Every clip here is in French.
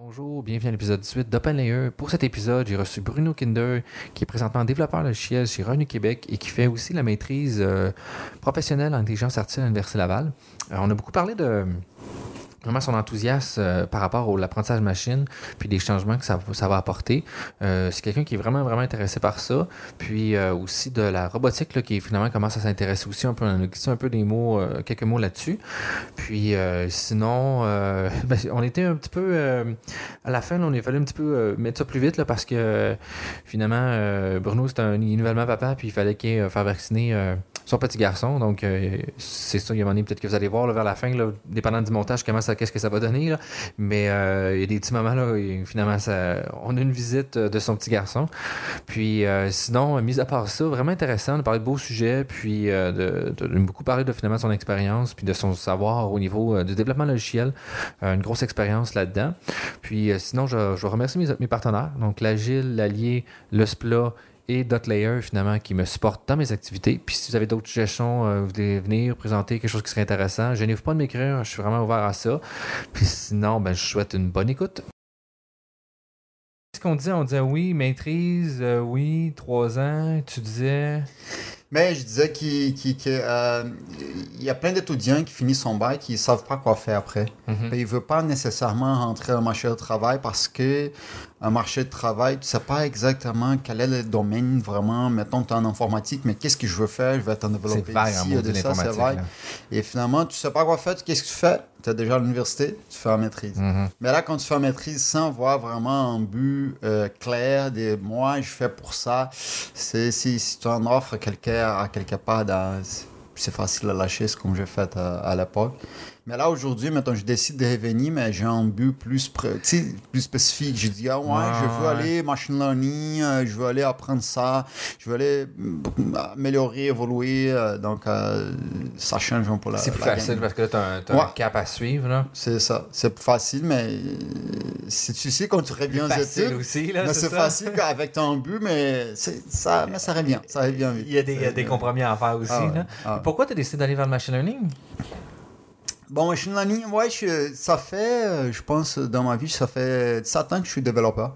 Bonjour, bienvenue à l'épisode 18 d'OpenLayer. Pour cet épisode, j'ai reçu Bruno Kinder, qui est présentement développeur logiciel chez Revenu Québec et qui fait aussi la maîtrise euh, professionnelle en intelligence artificielle à l'Université Laval. Euh, on a beaucoup parlé de vraiment son enthousiasme euh, par rapport à l'apprentissage machine, puis des changements que ça, ça va apporter. Euh, c'est quelqu'un qui est vraiment, vraiment intéressé par ça. Puis euh, aussi de la robotique, là, qui finalement commence à s'intéresser aussi un peu. On a glissé un peu des mots, euh, quelques mots là-dessus. Puis euh, sinon, euh, ben, on était un petit peu... à la fin, là, on a fallu un petit peu mettre ça plus vite, là, parce que finalement, Bruno, c'est un est nouvellement papa, puis il fallait qu'il faire vacciner son petit garçon. Donc, euh, c'est ça, il y a un moment peut-être que vous allez voir là, vers la fin, là, dépendant du montage, comment ça, qu'est-ce que ça va donner. Mais euh, il y a des petits moments là, finalement, on a une visite euh, de son petit garçon. Puis, sinon, mis à part ça, vraiment intéressant de parler de beaux sujets, puis de, beaucoup parler de finalement son expérience, puis de son savoir au niveau du développement logiciel. Une grosse expérience là-dedans. Puis, sinon, je, je remercie mes, mes partenaires, donc l'Agile, l'Allier, le SPLA et Dotlayer finalement qui me supportent dans mes activités. Puis si vous avez d'autres suggestions, euh, vous voulez venir présenter quelque chose qui serait intéressant, gênez-vous pas de m'écrire, je suis vraiment ouvert à ça. Puis sinon, ben, je souhaite une bonne écoute. Qu'est-ce qu'on disait? On disait oui, maîtrise, euh, oui, trois ans, tu disais... Mais je disais qu'il euh, y a plein d'étudiants qui finissent son bac qui ne savent pas quoi faire après. Mhm. Ils ne veulent pas nécessairement rentrer au marché du travail parce que un marché de travail, tu ne sais pas exactement quel est le domaine vraiment. Mettons, tu es en informatique, mais qu'est-ce que je veux faire? Je vais être en C'est développer vague en ici, de ça, c'est vague. Et finalement, tu ne sais pas quoi faire. Qu'est-ce que tu fais? Tu es déjà à l'université, tu fais la maîtrise. Mhm. Mais là, quand tu fais la maîtrise sans voir vraiment un but euh, clair de moi, je fais pour ça, c'est si, si tu en offres quelqu'un à quelque part, c'est facile à lâcher, c'est comme j'ai fait à, à l'époque. Mais là, aujourd'hui, maintenant, je décide de revenir, mais j'ai un but plus, plus spécifique. Je dis, ah ouais, je veux ouais. aller machine learning, euh, je veux aller apprendre ça, je veux aller mm, améliorer, évoluer. euh, donc, euh, ça change un peu la C'est plus la facile game. parce que là, tu as, un, cap à suivre. C'est ça. C'est plus facile, mais euh, c'est tu sais quand tu reviens aux Facile études. aussi, c'est facile avec ton but, mais ça, mais ça revient. Ça revient vite. Il y a des, il y a des compromis à faire aussi. Ah ouais. là. Ah. Pourquoi tu as décidé d'aller vers le machine learning? Bon, machine learning, ouais, je- ça fait, euh, je pense, dans ma vie, ça fait 7 ans que je suis développeur.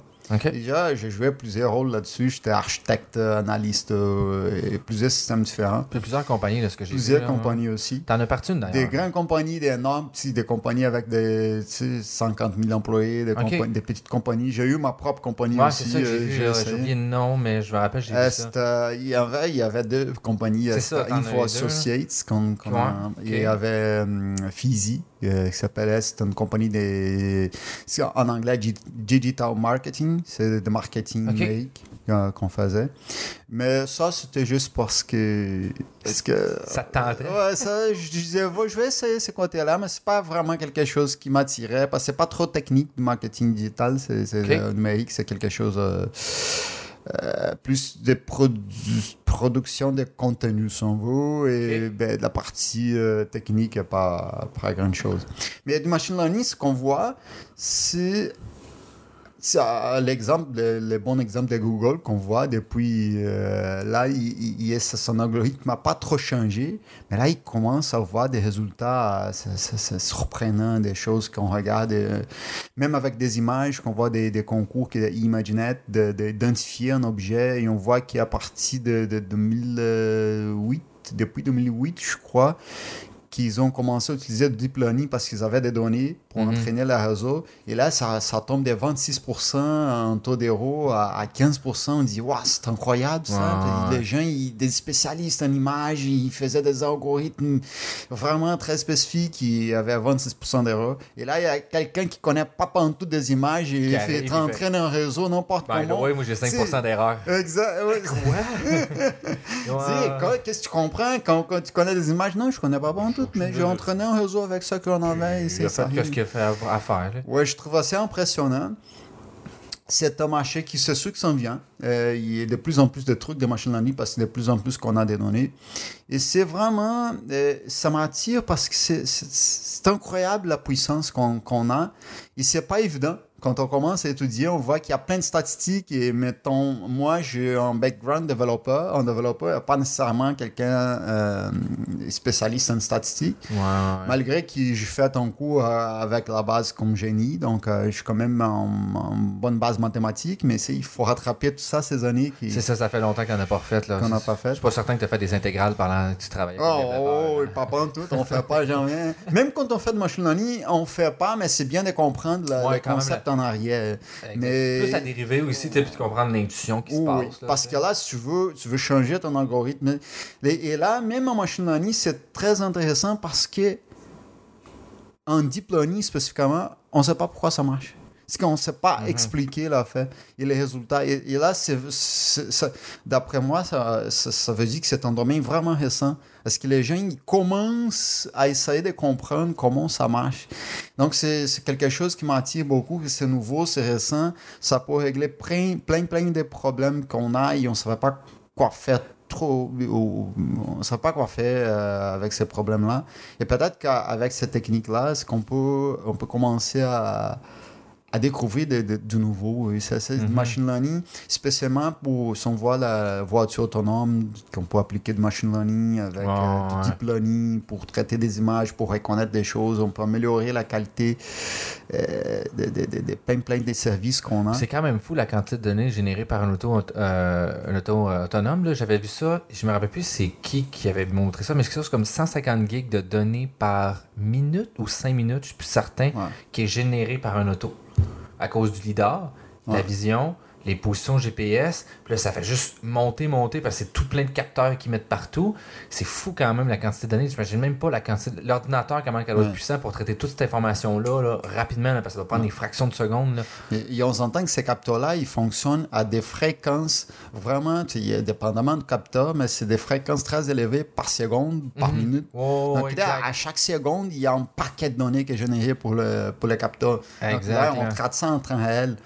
Déjà, j'ai joué plusieurs rôles là-dessus. J'étais architecte, analyste euh, et plusieurs systèmes différents. A plusieurs compagnies de ce que j'ai. Plusieurs compagnies aussi. T'en as parti une Des d'ailleurs. grandes compagnies, des énormes, petits, des compagnies avec des tu sais, 50 000 employés, des, des petites compagnies. J'ai eu ma propre compagnie Ouais, aussi. c'est ça que j'ai euh, j'ai oublié le nom, mais je me rappelle, j'ai vu ça. euh, il, y avait, il y avait deux compagnies. C'est ça, c'était Info Associates. Ouais, Il y avait Fizi, euh, qui s'appelait, c'était une compagnie c'est en anglais G- Digital Marketing, c'est de marketing Ok. numérique euh, qu'on faisait. Mais ça, c'était juste parce que... Parce que Ça te tentait? Ouais, ça, je disais, Ouais, je vais essayer ce côté-là, mais c'est pas vraiment quelque chose qui m'attirait, parce que c'est pas trop technique du marketing digital, c'est c'est numérique, c'est quelque chose... euh, plus de produ- production de contenu, on veut, et ben, la partie euh, technique, pas, pas grand chose. Mais du machine learning, ce qu'on voit, c'est l'exemple, le, bon exemple de Google qu'on voit depuis euh, là, il, il- son algorithme n'a pas trop changé, mais là, il commence à voir des résultats euh, surprenants, des choses qu'on regarde, euh, même avec des images, qu'on voit des, des concours qui imaginent d'identifier un objet et on voit qu'à partir de 2008, depuis 2008, je crois, qu'ils ont commencé à utiliser le deep learning parce qu'ils avaient des données pour Mhm. entraîner le réseau. Et là, ça, ça tombe de 26% en taux d'héros à, à 15%. On dit, waouh, c'est incroyable ça. Ouais. Les gens, ils- des spécialistes en images, ils faisaient des algorithmes vraiment très spécifiques qui avaient 26% d'erreurs. Et là, il y a quelqu'un qui connaît pas tout des images et Qui il arrive, fait il entraîner un réseau n'importe Ben, comment. ouais, moi j'ai 5% d'erreur. Exact. quand- qu'est-ce que tu comprends quand, quand tu connais des images? Non, je connais pas bon tout, mais j'ai entraîné un réseau avec ça qu'on avait et Il c'est ça. fait que ce qu'il a fait à, faire. Ouais, je trouve assez impressionnant. C'est un marché qui se s'en vient. Euh, il y a de plus en plus de trucs de machine learning parce que de plus en plus qu'on a des données. Et c'est vraiment, euh, ça m'attire parce que c'est- incroyable la puissance qu'on qu'on a. Et c'est pas évident quand on commence à étudier, on voit qu'il y a plein de statistiques et mettons, moi j'ai un background développeur. Un développeur pas nécessairement quelqu'un euh, spécialiste en statistique, Ouais, ouais. malgré que j'ai fait un cours euh, avec la base comme génie, donc euh, je suis quand même en, en bonne base mathématique, mais il faut rattraper tout ça ces années qui- C'est ça, ça fait longtemps qu'on n'a pas refait. qu'on n'a pas Je fait. suis pas certain que tu as fait des intégrales pendant que tu travaillais. Oh, oh, pas en tout, on fait pas jamais. Même quand on fait de machine learning, on fait pas, mais c'est bien de comprendre le, Ouais, le concept en arrière. Mais- Plus la dérivée aussi, tu puis de comprendre l'intuition qui se passe. là, parce que là, si tu veux, tu veux changer ton algorithme. Et, là, même en machine learning, c'est très intéressant parce que en deep learning spécifiquement, on ne sait pas pourquoi ça marche. C'est qu'on ne sait pas Mhm. expliquer la fait et les résultats. Et, et là, d'après moi, ça, ça, ça veut dire que c'est un domaine vraiment récent. Parce que les gens commencent à essayer de comprendre comment ça marche. Donc, c'est, quelque chose qui m'attire beaucoup. C'est nouveau, c'est récent. Ça peut régler plein, plein, plein de problèmes qu'on a et on ne savait pas quoi faire trop. ou- on ne savait pas quoi faire euh, avec ces problèmes-là. Et peut-être qu'avec cette technique-là, c'est qu'on peut, on peut commencer à à découvrir de, nouveau. Et ça, c'est Mhm. du machine learning, spécialement pour, si on voit la voiture autonome, qu'on peut appliquer de machine learning avec Ouais, euh, du deep learning pour traiter des images, pour reconnaître des choses. On peut améliorer la qualité euh, de, plein, plein des services qu'on a. C'est quand même fou la quantité de données générées par un auto, euh, un auto euh, autonome. là. J'avais vu ça, je me rappelle plus c'est qui qui avait montré ça, mais c'est quelque chose comme 150 gigs de données par minute ou 5 minutes, je suis plus certain, Ouais. qui est généré par un auto. À cause du lidar, la vision, les positions GPS, puis là ça fait juste monter, monter, parce que c'est tout plein de capteurs qui mettent partout. C'est fou quand même la quantité de données. J'imagine même pas la quantité. de- L'ordinateur, comment il doit être puissant pour traiter toute cette information-là là, rapidement, là, parce que ça va prendre des fractions de secondes. là. Et, et on s'entend que ces capteurs-là, ils fonctionnent à des fréquences vraiment, tu sais, dépendamment de capteurs, mais c'est des fréquences très élevées par seconde, par Mhm. minute. Oh, Donc là, à chaque seconde, il y a un paquet de données qui est généré pour le, pour le capteur. Donc Exact, là, on traite ça en temps réel.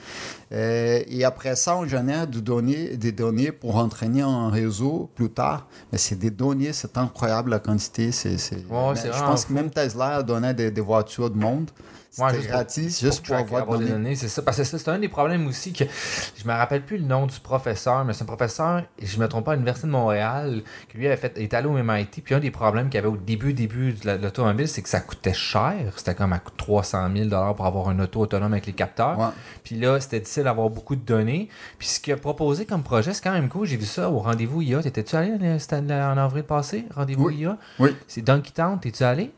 Euh, et après ça, on génère données, des données pour entraîner un réseau plus tard. Mais c'est des données, c'est incroyable la quantité. C'est. Ouais, je pense que fou. même Tesla a donné des, des voitures de monde. Ouais, juste pour- gratis, juste pour, tracker, avoir, des données. c'est ça. Parce que ça, c'est un des problèmes aussi que je me rappelle plus le nom du professeur, mais c'est un professeur, je me trompe pas, à l'Université de Montréal, qui lui avait fait, est allé au MIT, puis un des problèmes qu'il y avait au début, début de la- de l'automobile, c'est que ça coûtait cher. C'était comme à 300 000 pour avoir un auto autonome avec les capteurs. Ouais. Puis là, c'était difficile d'avoir beaucoup de données. Puis ce qu'il a proposé comme projet, c'est quand même cool. J'ai vu ça au rendez-vous IA. T'étais-tu allé euh, en avril passé? Rendez-vous Oui. IA? Oui. C'est Donkey Town. T'es-tu allé?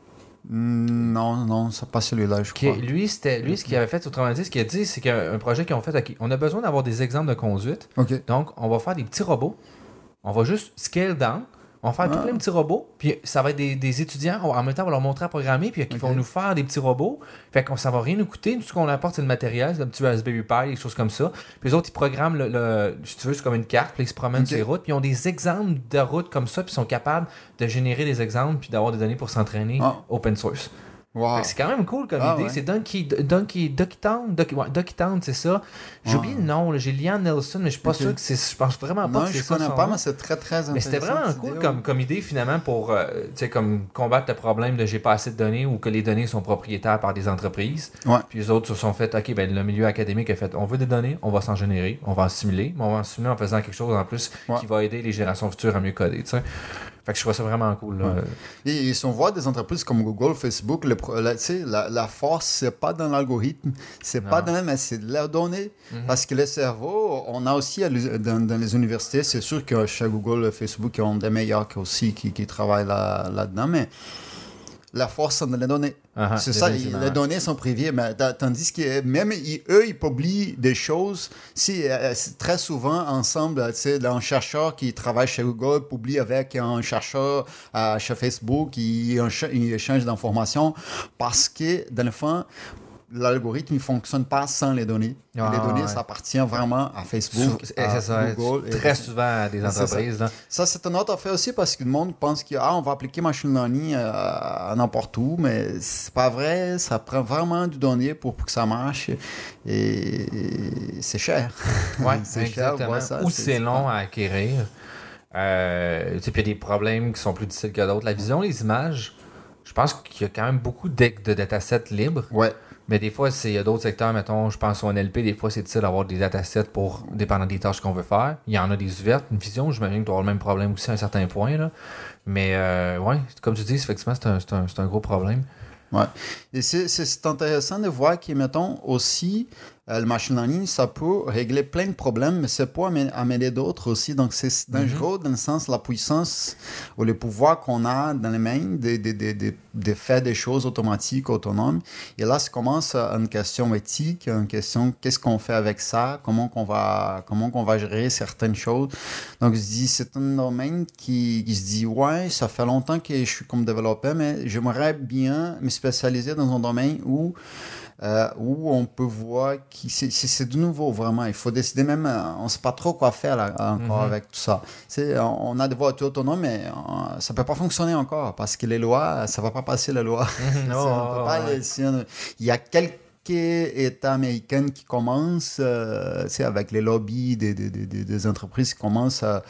Hmm, Non, non, c'est pas celui-là, je Qui- crois. lui, c'était lui, ce qu'il avait fait, autrement dit, ce qu'il a dit, c'est qu'un un projet qu'ils ont fait, on a besoin d'avoir des exemples de conduite. Donc, on va faire des petits robots. On va juste scale down. On va faire tout Ah. plein de petits robots. Puis ça va être des, des étudiants. On en même temps, on va leur montrer à programmer. Puis ils vont nous faire des petits robots. Fait que ça va rien nous coûter. Tout ce qu'on apporte, c'est le matériel. C'est un petit Raspberry Pi, des choses comme ça. Puis les autres, ils programment, le, le- si tu veux, c'est comme une carte. Puis ils se promènent sur les routes. Puis ils ont des exemples de routes comme ça. Puis ils sont capables de générer des exemples. Puis d'avoir des données pour s'entraîner Ah. open source. Wow. C'est quand même cool comme Ah, idée. ouais. C'est Donkey, Donkey, Ducky Town. Ducky, ouais, Town, c'est ça. J'ai oublié le nom. J'ai Liam Nelson, mais je suis pas Ok. sûr que c'est. Je pense vraiment pas Non, que c'est je ça. connais son pas, nom. mais c'est très, très intéressant. Mais c'était vraiment cool idée, comme, comme idée finalement pour euh, comme combattre le problème de j'ai pas assez de données ou que les données sont propriétaires par des entreprises. Ouais. Puis les autres se sont fait, ok, ben le milieu académique a fait, on veut des données, on va s'en générer, on va en simuler, mais on va en simuler en faisant quelque chose en plus qui va aider les générations futures à mieux coder. tu sais. Fait que je trouve ça vraiment cool. là. Ouais. Et, et si on voit des entreprises comme Google, Facebook, le la, la, la force, c'est pas dans l'algorithme, c'est pas dans mais c'est de leurs données. Mhm. Parce que le cerveau, on a aussi dans, dans les universités, c'est sûr que chez Google, Facebook, ils ont des meilleurs qui aussi qui, qui travaillent là- là-dedans, mais la force, c'est dans les données. Ah, ah, c'est ça, les données sont privées, mais ta- tandis que même ils- eux, ils publient des choses. Si, euh, c'est très souvent, ensemble, sais, un chercheur qui travaille chez Google publie avec un chercheur euh, chez Facebook, ils, ils échangent d'informations parce que, dans le fond, l'algorithme ne fonctionne pas sans les données. Et Ah, les données, ouais. ça appartient vraiment à Facebook, Sou- et à ça, Google. et- très souvent à des ça. entreprises. ça, c'est une autre affaire aussi parce que le monde pense qu'on ah, on va appliquer machine learning euh, à n'importe où, mais c'est pas vrai. Ça prend vraiment du données pour, pour que ça marche et, et c'est cher. Ouais, c'est cher, ça, Ou c'est- long à acquérir. Euh, puis il y a des problèmes qui sont plus difficiles que d'autres. La vision, les images, je pense qu'il y a quand même beaucoup de, de datasets libres. Ouais. Mais des fois, il y a d'autres secteurs, mettons, je pense au NLP, des fois, c'est difficile d'avoir des datasets pour, dépendant des tâches qu'on veut faire. Il y en a des ouvertes, une vision, j'imagine que tu auras le même problème aussi à un certain point. Là. Mais, euh, ouais, comme tu dis, effectivement, c'est un, un- un gros problème. Ouais. Et c'est- intéressant de voir que, mettons, aussi, le machine learning, ça peut régler plein de problèmes, mais ça peut amener d'autres aussi. Donc, c'est dangereux dans le sens, la puissance ou le pouvoir qu'on a dans les mains de, de, de, de, de faire des choses automatiques, autonomes. Et là, ça commence à une question éthique, une question qu'est-ce qu'on fait avec ça, comment qu'on va, comment qu'on va gérer certaines choses? Donc, je dis, c'est un domaine qui, qui se dit, ouais, ça fait longtemps que je suis comme développeur, mais j'aimerais bien me spécialiser dans un domaine où, euh, où on peut voir que c'est- de nouveau, vraiment. Il faut décider même, euh, on ne sait pas trop quoi faire là, encore Mhm. avec tout ça. On on a des voitures autonomes, mais euh, ça ne peut pas fonctionner encore parce que les lois, ça ne va pas passer la loi. Mhm. C'est- Oh, on peut pas ouais. laisser un- Il y a quelques États américains qui commencent, euh, sais, avec les lobbies des, des, des- des- des entreprises qui commencent à,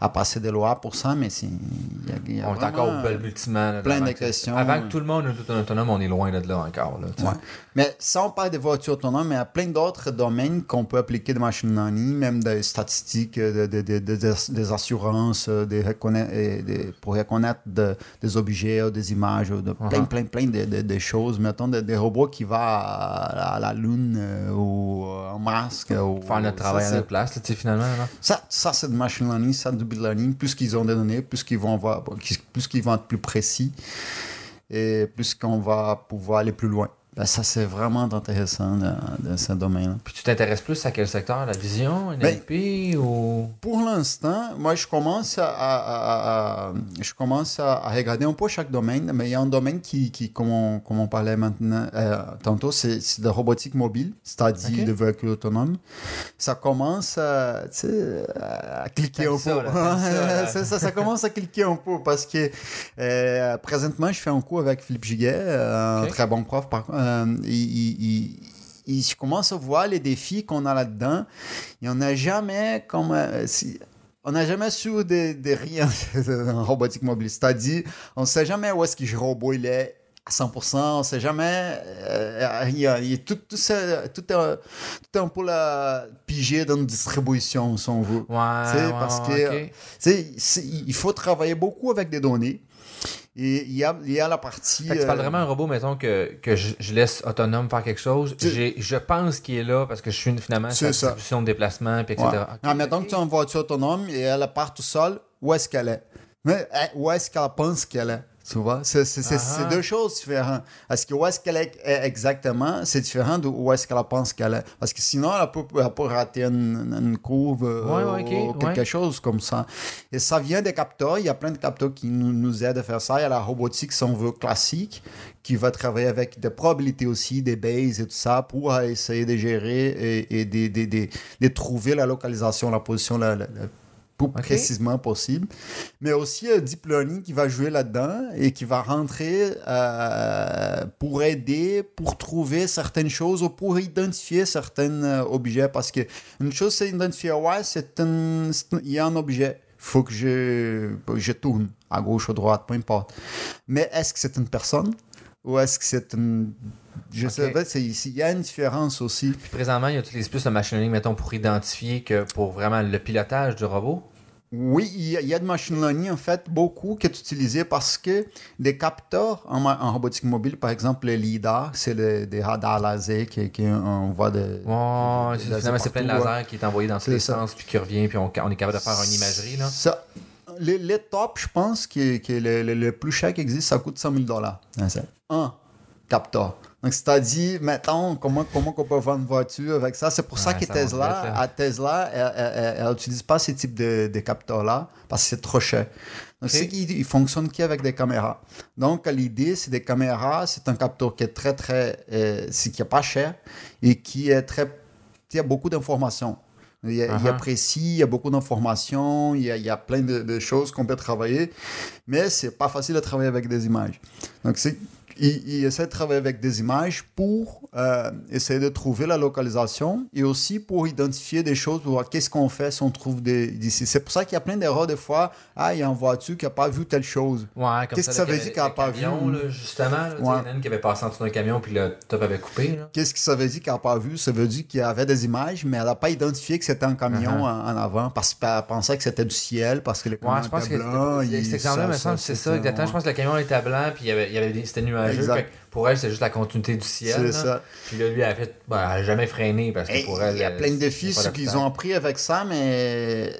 à passer des lois pour ça, mais c'est, On est encore au balbutiement. plein de que- questions. Avant que tout le monde est autonome, on est loin de là encore. Là. Ouais. Mais ça, on parle des voitures autonomes, mais il y a plein d'autres domaines qu'on peut appliquer de machine learning, même des statistiques, de- de- de- de- des- assurances, euh, des- pour reconnaître de- des objets, ou des images, de plein, Uh-huh. plein, plein de, choses. Mettons des robots qui vont à, à la Lune euh, ou en Mars. ou- Faire notre ça, travail à c'est- notre place, là, finalement. Là. ça, ça c'est de machine learning, ça big learning. Plus qu'ils ont des données, plus qu'ils vont avoir, plus qu'ils vont être plus précis et plus qu'on va pouvoir aller plus loin. Ben, ça, c'est vraiment intéressant dans, dans ce domaine-là. Puis tu t'intéresses plus à quel secteur? La vision, NLP ou? Pour l'instant, moi, je commence à, à- à- à- je commence à, regarder un peu chaque domaine, mais il y a un domaine qui, qui comme, on, comme on parlait maintenant, euh, tantôt, c'est de robotique mobile, c'est-à-dire Ok. de véhicules autonomes. Ça commence à, cliquer un ça, peu. là, ça, commence à cliquer un peu parce que euh, présentement, je fais un cours avec Philippe Giguet, euh, un très bon prof. Par, euh, il- je commence à voir les défis qu'on a là-dedans. Et on n'a jamais comme euh, si- on n'a jamais su de, de rien en robotique mobile. C'est-à-dire, on ne sait jamais où est-ce que le robot il est à 100%. On ne sait jamais. euh, il y a, il y a tout, tout, ça, tout, un, tout un peu la pigé dans une distribution, si on veut. Ouais, ouais, parce ouais, que- ok. Tu sais, c'est- il faut travailler beaucoup avec des données. Et il y a, il y a la partie. Fait que tu parles euh, vraiment d'un robot, mettons, que, que je, je laisse autonome faire quelque chose. Je pense qu'il est là parce que je suis finalement sa ça. distribution de déplacement, puis etc. Ouais. Ah, mettons que tu as une voiture autonome et elle part tout seule, où est-ce qu'elle est? Hein, où est-ce qu'elle pense qu'elle est? Tu vois? C'est Ah c'est deux choses différentes. Est-ce que où est-ce qu'elle est exactement, c'est différent de où est-ce qu'elle pense qu'elle est. Parce que sinon, elle peut, elle peut rater une, une courbe euh, Ouais, ouais, ok, ou quelque ouais. chose comme ça. Et ça vient des capteurs. Il y a plein de capteurs qui nous, nous aident à faire ça. Il y a la robotique, si on veut, classique, qui va travailler avec des probabilités aussi, des bases et tout ça, pour essayer de gérer et, et de, de- de- de trouver la localisation, la position la, la- la plus précisément possible. Mais aussi euh, Deep Learning qui va jouer là-dedans et qui va rentrer euh, pour aider, pour trouver certaines choses ou pour identifier certains euh, objets. Parce que une chose, c'est identifier, ouais, c'est un, il y a un objet. Il faut que je, je tourne à gauche, à droite, peu importe. Mais est-ce que c'est une personne ou est-ce que c'est une... Je sais pas, il y a une différence aussi. Puis présentement, il utilise plus le machine learning, mettons, pour identifier que pour vraiment le pilotage du robot. Oui, il y, a, il y a de machine learning, en fait, beaucoup qui est utilisé parce que des capteurs en, robotique mobile, par exemple, le LIDAR, c'est le- des radars laser qui, qui voit de. De- c'est- de- finalement, c'est plein de partout, ouais. lasers qui est envoyé dans tous les ça. sens, puis qui revient, puis on, on est capable de faire une imagerie. Là. Ça, les, les tops, je pense, qui est, qui est le, le- le plus cher qui existe, ça coûte 100 000 dollars. Un capteur. Donc, c'est-à-dire, mettons, comment, comment on peut vendre une voiture avec ça. C'est pour ça Ouais, que ça Tesla, vite, à Tesla, elle n'utilise pas ce type de, de capteurs-là parce que c'est trop cher. Donc, Ok. c'est qu'il il fonctionne qu'avec des caméras? Donc, l'idée, c'est des caméras, c'est un capteur qui est très, très, euh, c'est qui est pas cher et qui est très, qui a beaucoup d'informations. Il y, a, il y a Uh-huh. précis, il y a beaucoup d'informations, il y a, il y a plein de, de choses qu'on peut travailler, mais c'est pas facile de travailler avec des images. Donc, c'est il, il essaie de travailler avec des images pour euh, essayer de trouver la localisation et aussi pour identifier des choses, pour voir qu'est-ce qu'on fait si on trouve des d'ici. C'est pour ça qu'il y a plein d'erreurs des fois. Ah, il y a une voiture qui n'a pas vu telle chose. Ouais, comme Qu'est-ce que ça veut dire qu'elle a pas vu? camion, là, justement, là, tu sais, Ouais. il y en a une qui avait passé en dessous d'un camion, puis le top avait coupé. Là. Qu'est-ce que ça veut dire qu'elle n'a pas vu? Ça veut dire qu'il y avait des images, mais elle n'a pas identifié que c'était un camion Uh-huh. en, en avant parce qu'elle pensait que c'était du ciel, parce que le camion Ouais, était blanc. cet exemple-là, ça- me semble, c'est ça, exactement. Je pense que le camion était blanc, puis il y avait, il y avait des- c'était nuageux. Exact. Pour elle, c'est juste la continuité du ciel. C'est ça. Puis là, lui, elle a fait. Ben, elle a jamais freiné parce que Et pour elle. il y a plein de ce qu'ils ont appris avec ça, mais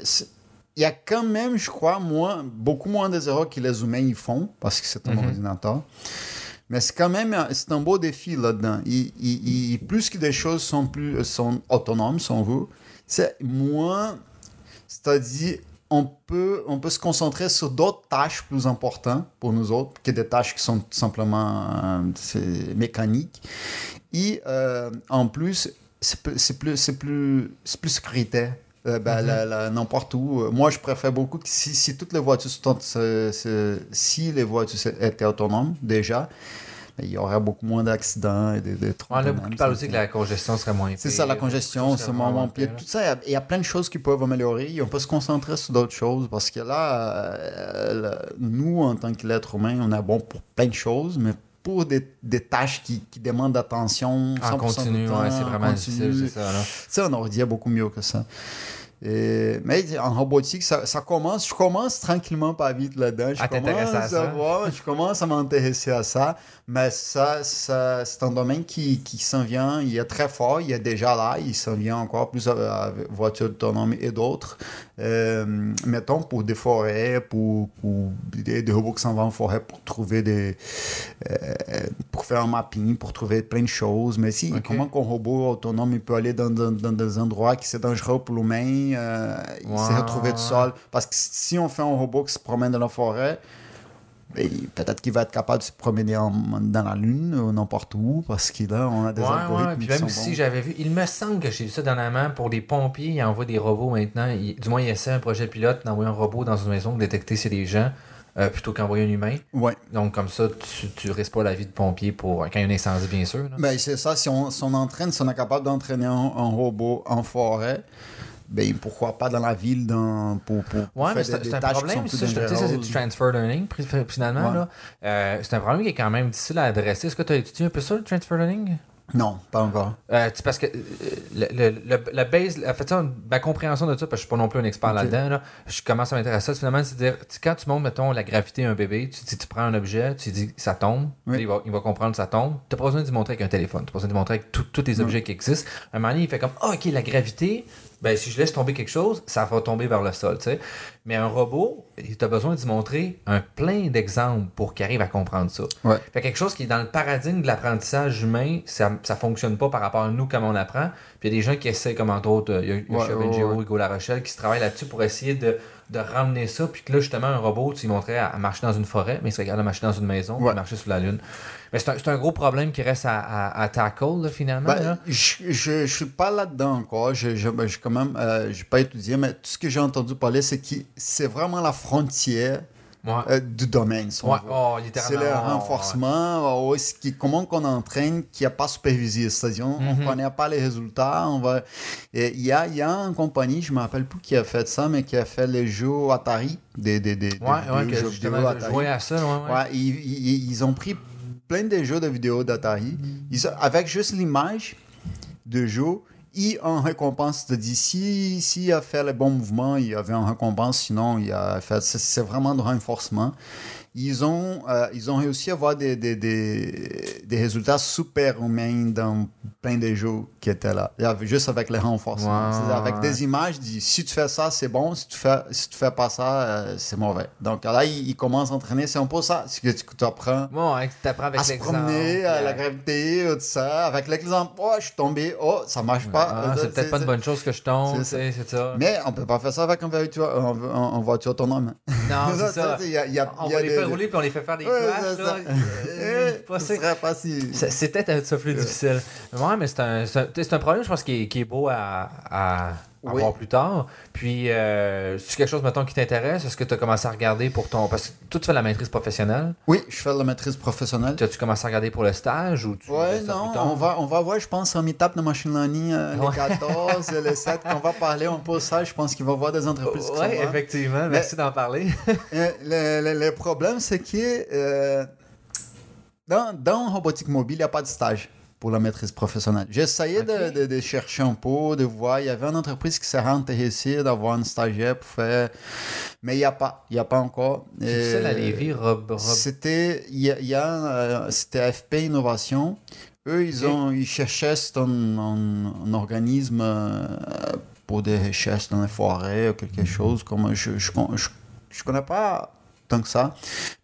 il y a quand même, je crois, moins, beaucoup moins des erreurs que les humains y font parce que c'est un Mhm. ordinateur. Mais c'est quand même c'est un beau défi là-dedans. Plus que des choses sont, plus, sont autonomes, si on veut, c'est moins. C'est-à-dire, on peut, on peut se concentrer sur d'autres tâches plus importantes pour nous autres que des tâches qui sont tout simplement euh, mécaniques. Et euh, en plus, c'est plus, plus, plus, sécuritaire. Euh, ben, n'importe où. Moi, je préfère beaucoup que si, si toutes les voitures sont, si les voitures étaient autonomes déjà, il y aurait beaucoup moins d'accidents et de, de beaucoup de parlent aussi que la congestion serait moins c'est ça, la congestion, moins pire. pire. Tout ça, il y a- a plein de choses qui peuvent améliorer. On peut se concentrer sur d'autres choses parce que là, euh, nous, en tant qu'être humain, on est bon pour plein de choses, mais pour des, des tâches qui, qui demandent d'attention, En 100% continu, ouais, c'est en vraiment continu, difficile, c'est ça. Là. ça, un ordi est beaucoup mieux que ça. Et- mais en robotique, ça, ça commence, je commence tranquillement pas vite là-dedans. Je À t'intéresser commence à ça? voir, je commence à m'intéresser à ça. Mais ça, ça c'est un domaine qui, qui s'en vient, il est très fort, il est déjà là, il s'en vient encore plus avec voitures autonomes et d'autres. Euh, mettons pour des forêts, pour, pour des, des robots qui s'en vont en forêt pour trouver des. euh, pour faire un mapping, pour trouver plein de choses. Mais si, comment qu'un robot autonome il peut aller dans, dans, dans des endroits qui c'est dangereux pour l'humain, euh, il s'est retrouvé tout seul. Parce que si on fait un robot qui se promène dans la forêt, ben, peut-être qu'il va être capable de se promener en- dans la Lune ou n'importe où, parce que là, on a des Ouais, algorithmes ouais. Puis même si bons. j'avais vu, il me semble que j'ai vu ça dernièrement pour des pompiers, ils envoient des robots maintenant. Ils- du moins, ils essaient un projet pilote d'envoyer un robot dans une maison pour détecter a des gens euh, plutôt qu'envoyer un humain. Ouais. Donc, comme ça, tu, tu risques pas la vie de pompier pour quand il y a un incendie, bien sûr. là. Ben, c'est ça, si on, si on entraîne, si on est capable d'entraîner un, un robot en forêt, ben, pourquoi pas dans la ville dans, pour, pour, pour Ouais, mais faire c'est des, des un tâches qui problème, sont plus tu c'est du transfer learning, finalement. Ouais. là. Euh, c'est un problème qui est quand même difficile à adresser. Est-ce que tu as étudié un peu ça, le transfer learning? Non, pas encore. Euh, tu parce que euh, le, le, le- la base, en fait, ça, ma compréhension de ça, parce que je suis pas non plus un expert là-dedans, là, je commence à m'intéresser à ça. Finalement, c'est dire, tu quand tu montres, mettons, la gravité à un bébé, tu, dis, tu prends un objet, tu dis ça tombe, Oui. il, va, il va comprendre que ça tombe. Tu n'as pas besoin de lui montrer avec un téléphone, tu n'as pas besoin de lui montrer avec tous les objets qui existent. À un moment donné, il fait comme, ah, ok, la gravité, ben, si je laisse tomber quelque chose, ça va tomber vers le sol, tu sais. Mais un robot, tu as besoin de lui montrer un plein d'exemples pour qu'il arrive à comprendre ça. Ouais. Fait quelque chose qui est dans le paradigme de l'apprentissage humain, ça, ça fonctionne pas par rapport à nous comme on apprend. Puis il y a des gens qui essaient, comme entre autres, euh, il y a, il y a Ouais. Hugo Larochelle, qui se travaillent là-dessus pour essayer de, de ramener ça. Puis que là, justement, un robot, tu lui montrais à, marcher dans une forêt, mais il serait capable de marcher dans une maison, puis Ouais. marcher sur la Lune. Mais c'est un, un gros problème qui reste à, à, à tackle, là, finalement. Ben, là. je, je suis pas là-dedans encore. Je, je, ben, je quand même, euh, pas étudié, mais tout ce que j'ai entendu parler, c'est que c'est vraiment la frontière Ouais. euh, du domaine. si Ouais, oh, C'est le renforcement, ouais, ce qui, comment qu'on entraîne qui n'est pas supervisé. C'est-à-dire, on ne connaît pas les résultats. On va... Il y, a, y a une compagnie, je ne me rappelle plus qui a fait ça, mais qui a fait les jeux Atari. Des, des, des, jeux Atari. à ça, ils ont pris plein de jeux de vidéo d'Atari. Ont- Avec juste l'image de jeu, et en récompense, de dire si, s'il a fait le bon mouvement, il y avait une récompense, sinon il a fait. C'est, c'est vraiment de renforcement. Ils ont, euh, ils ont réussi à avoir des, des, des, des résultats super humains dans plein de jeux qui étaient là. Juste avec les renforcements. Avec des images, dit, si tu fais ça, c'est bon, si tu fais, si tu fais pas ça, euh, c'est mauvais. Donc là, ils, ils commencent à entraîner. C'est un peu ça, ce que tu apprends Bon, hein, apprends avec à se promener, à la gravité, tout ça. Avec l'exemple, oh, je suis tombé, oh, ça marche pas. Ah, Euh, c'est peut-être pas une bonne chose que je tombe, c'est ça. Mais on peut pas faire ça avec une voiture, en voiture autonome. Non, c'est ça. Il y a, il y a- On il y a va les des- faire rouler puis on les fait faire des Ouais, c'est là. ça. Euh, serait pas si... C'est c'est peut-être un petit peu plus difficile. Ouais, mais c'est un, c'est un, c'est un problème, je pense, qui est, qui est beau à, à, à Oui. voir plus tard. Puis, euh, c'est quelque chose, mettons, qui t'intéresse? Est-ce que tu as commencé à regarder pour ton. Parce que toi, tu fais la maîtrise professionnelle. Oui, je fais la maîtrise professionnelle. As-tu commencé à regarder pour le stage ou tu Ouais, non, on va, on va voir, je pense, en étape de machine learning, euh, Ouais. les 14 et les 7, qu'on va parler un peu ça. Je pense qu'il va y avoir des entreprises qui Oui, effectivement. Merci d'en parler. Euh, le, le- le problème, c'est que euh, dans, dans robotique mobile, il n'y a pas de stage pour la maîtrise professionnelle. Essayé de, Ok. de- de chercher un peu, de voir. Il y avait une entreprise qui s'est intéressée d'avoir un stagiaire pour faire, mais il n'y a pas. Il n'y a pas encore. C'est la Lévis, Rob. Rob... C'était, il y a, y a, euh, c'était FP Innovation. Eux, ils, ont, ils cherchaient un, un- un organisme euh, pour des recherches dans les forêts ou Mhm. quelque chose. Comme je, je, je connais pas tant que ça.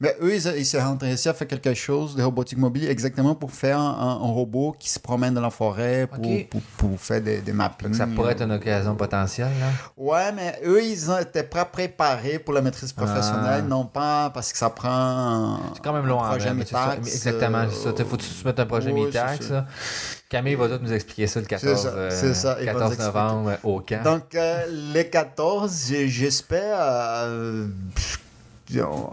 Mais eux, ils ils s'est intéressés à faire quelque chose de robotique mobile exactement pour faire un, un robot qui se promène dans la forêt pour, pour, pour faire des, des mappings. Ça pourrait être une occasion potentielle. Là. Ouais, mais eux, ils été pas préparés pour la maîtrise professionnelle, Ah. non pas parce que ça prend un, C'est quand même un long à projet MITAX, Exactement, c'est ça. euh, Il faut que tu soumettes un projet oui, MITAX. c'est ça. là. Camille va nous expliquer ça le 14, C'est ça, euh, c'est ça, il va nous 14 expliquer. novembre euh, au camp. Donc, euh, les 14, j'ai- j'espère. euh,